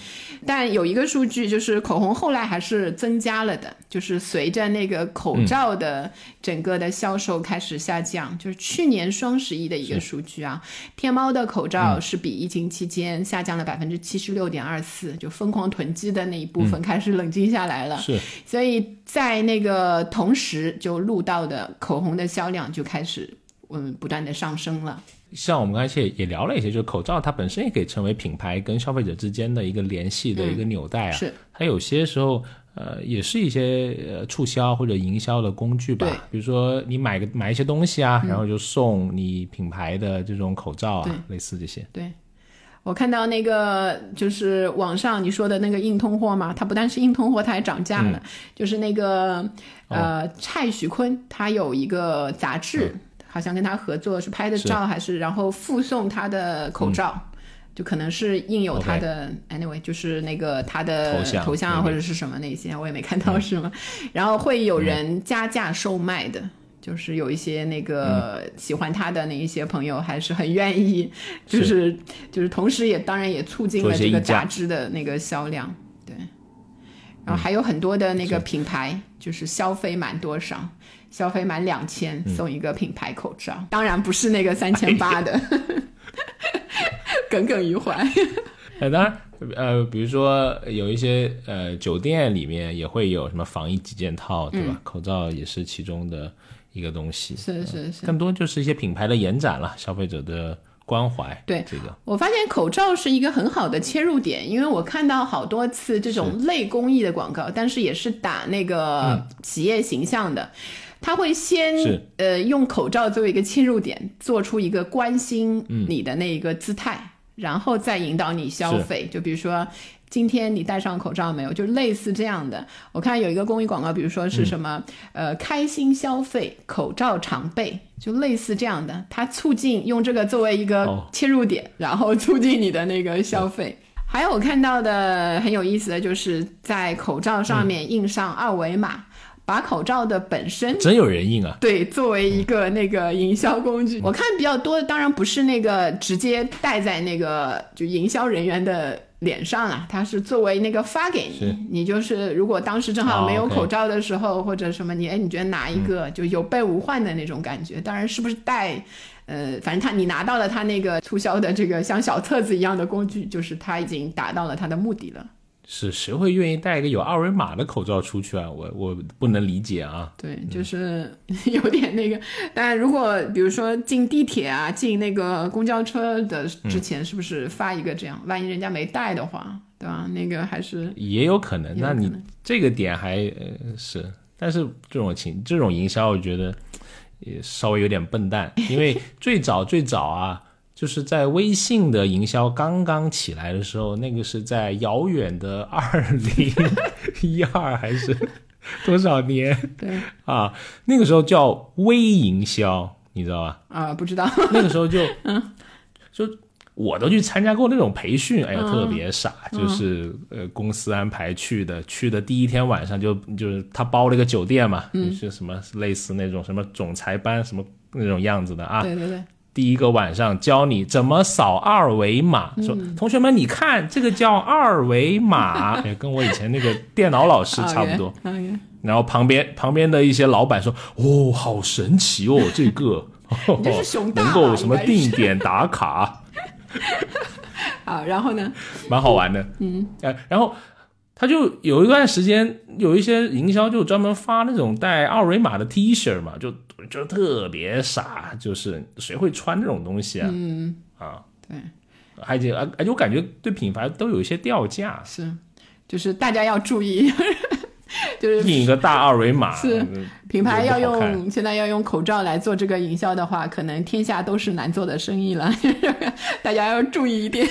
但有一个数据就是口红后来还是增加了的，就是随着那个口罩的整个的销售开始下降，就是去年双十一的一个数据啊，天猫的口罩是比疫情期间下降了百分之七十六点二四，就疯狂囤积的那一部分开始冷静下来了。是。所以在那个同时，就录到的口红的销量就开始嗯不断的上升了。像我们刚才也也聊了一些，就是口罩它本身也可以成为品牌跟消费者之间的一个联系的一个纽带啊。是它有些时候呃也是一些呃促销或者营销的工具吧对。比如说你买个买一些东西啊，然后就送你品牌的这种口罩啊，类似这些。对。我看到那个就是网上你说的那个硬通货嘛，它不但是硬通货，它还涨价了。就是那个呃蔡徐坤，他有一个杂志，好像跟他合作是拍的照还是，然后附送他的口罩。就可能是印有他的 anyway，就是那个他的头像。啊嗯。或者是什么那些，我也没看到是吗？然后会有人加价售卖的，就是有一些那个喜欢他的那一些朋友还是很愿意，就是就是同时也当然也促进了这个杂志的那个销量，对。然后还有很多的那个品牌，就是消费满多少，消费满两千送一个品牌口罩，当然不是那个三千八的，耿耿于怀。呃，当然，呃，比如说有一些呃酒店里面也会有什么防疫几件套，对吧？口罩也是其中的一个东西。是是是。更多就是一些品牌的延展了，消费者的关怀。对这个，我发现口罩是一个很好的切入点，因为我看到好多次这种类公益的广告，但是也是打那个企业形象的。他会先呃用口罩作为一个切入点，做出一个关心你的那一个姿态，然后再引导你消费。就比如说今天你戴上口罩没有？就类似这样的。我看有一个公益广告，比如说是什么、呃开心消费，口罩常备，就类似这样的，它促进用这个作为一个哦切入点，然后促进你的那个消费。还有我看到的很有意思的就是在口罩上面印上二维码，把口罩的本身真有人印啊！对，作为一个那个营销工具，我看比较多的当然不是那个直接戴在那个就营销人员的脸上啦，它是作为那个发给你，你就是如果当时正好没有口罩的时候、或者什么你，哎，你觉得拿一个、就有备无患的那种感觉。当然是不是戴，呃，反正他你拿到了他那个促销的这个像小册子一样的工具，就是他已经达到了他的目的了。是谁会愿意带一个有二维码的口罩出去啊？我我不能理解啊！对，就是有点那个。但如果比如说进地铁啊、进那个公交车的之前，是不是发一个这样？万一人家没带的话，对吧？那个还是也有可能。那你这个点还呃是，但是这种情这种营销，我觉得也稍微有点笨蛋，因为最早 最早啊。就是在微信的营销刚刚起来的时候，那个是在遥远的 二零一二还是多少年对啊？那个时候叫微营销，你知道吧？啊、不知道。那个时候就，嗯就我都去参加过那种培训，哎呀，特别傻，就是呃公司安排去的，去的第一天晚上就就是他包了一个酒店嘛，就是什么类似那种什么总裁班什么那种样子的啊。对对对。第一个晚上教你怎么扫二维码，说同学们你看这个叫二维码，哎，跟我以前那个电脑老师差不多。然后旁边旁边的一些老板说，哦，好神奇哦，这个。能够什么定点打卡。啊，然后呢？蛮好玩的，嗯，哎，然后他就有一段时间有一些营销就专门发那种带二维码的 T 恤嘛，就。就特别傻，就是谁会穿这种东西啊？嗯啊，对，而且而且我感觉对品牌都有一些掉价，是，就是大家要注意，就是印一个大二维码，是品牌要用现在要用口罩来做这个营销的话，可能天下都是难做的生意了，大家要注意一点。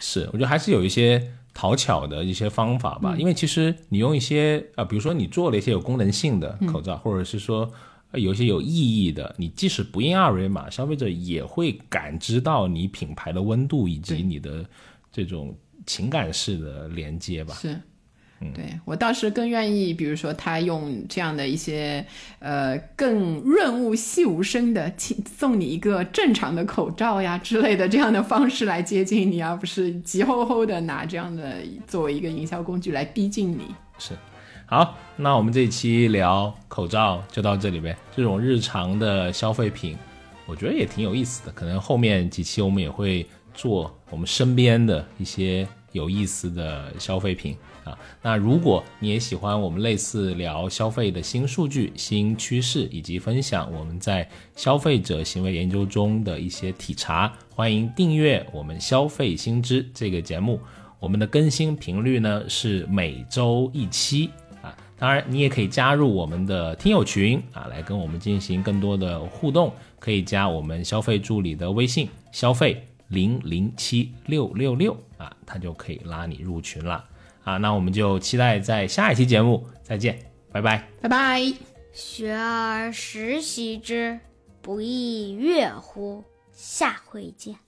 是，我觉得还是有一些。讨巧的一些方法吧，因为其实你用一些啊，比如说你做了一些有功能性的口罩，或者是说有一些有意义的，你即使不印二维码，消费者也会感知到你品牌的温度以及你的这种情感式的连接吧。是。对我倒是更愿意，比如说他用这样的一些呃更润物细无声的，送你一个正常的口罩呀之类的这样的方式来接近你，而不是急吼吼的拿这样的作为一个营销工具来逼近你。是，好，那我们这一期聊口罩就到这里呗。这种日常的消费品，我觉得也挺有意思的。可能后面几期我们也会做我们身边的一些有意思的消费品。啊，那如果你也喜欢我们类似聊消费的新数据、新趋势，以及分享我们在消费者行为研究中的一些体察，欢迎订阅我们消费新知这个节目。我们的更新频率呢是每周一期啊，当然你也可以加入我们的听友群啊，来跟我们进行更多的互动，可以加我们消费助理的微信消费零零七六六六啊，他就可以拉你入群了。啊，那我们就期待在下一期节目再见，拜拜，拜拜。学而时习之，不亦说乎？下回见。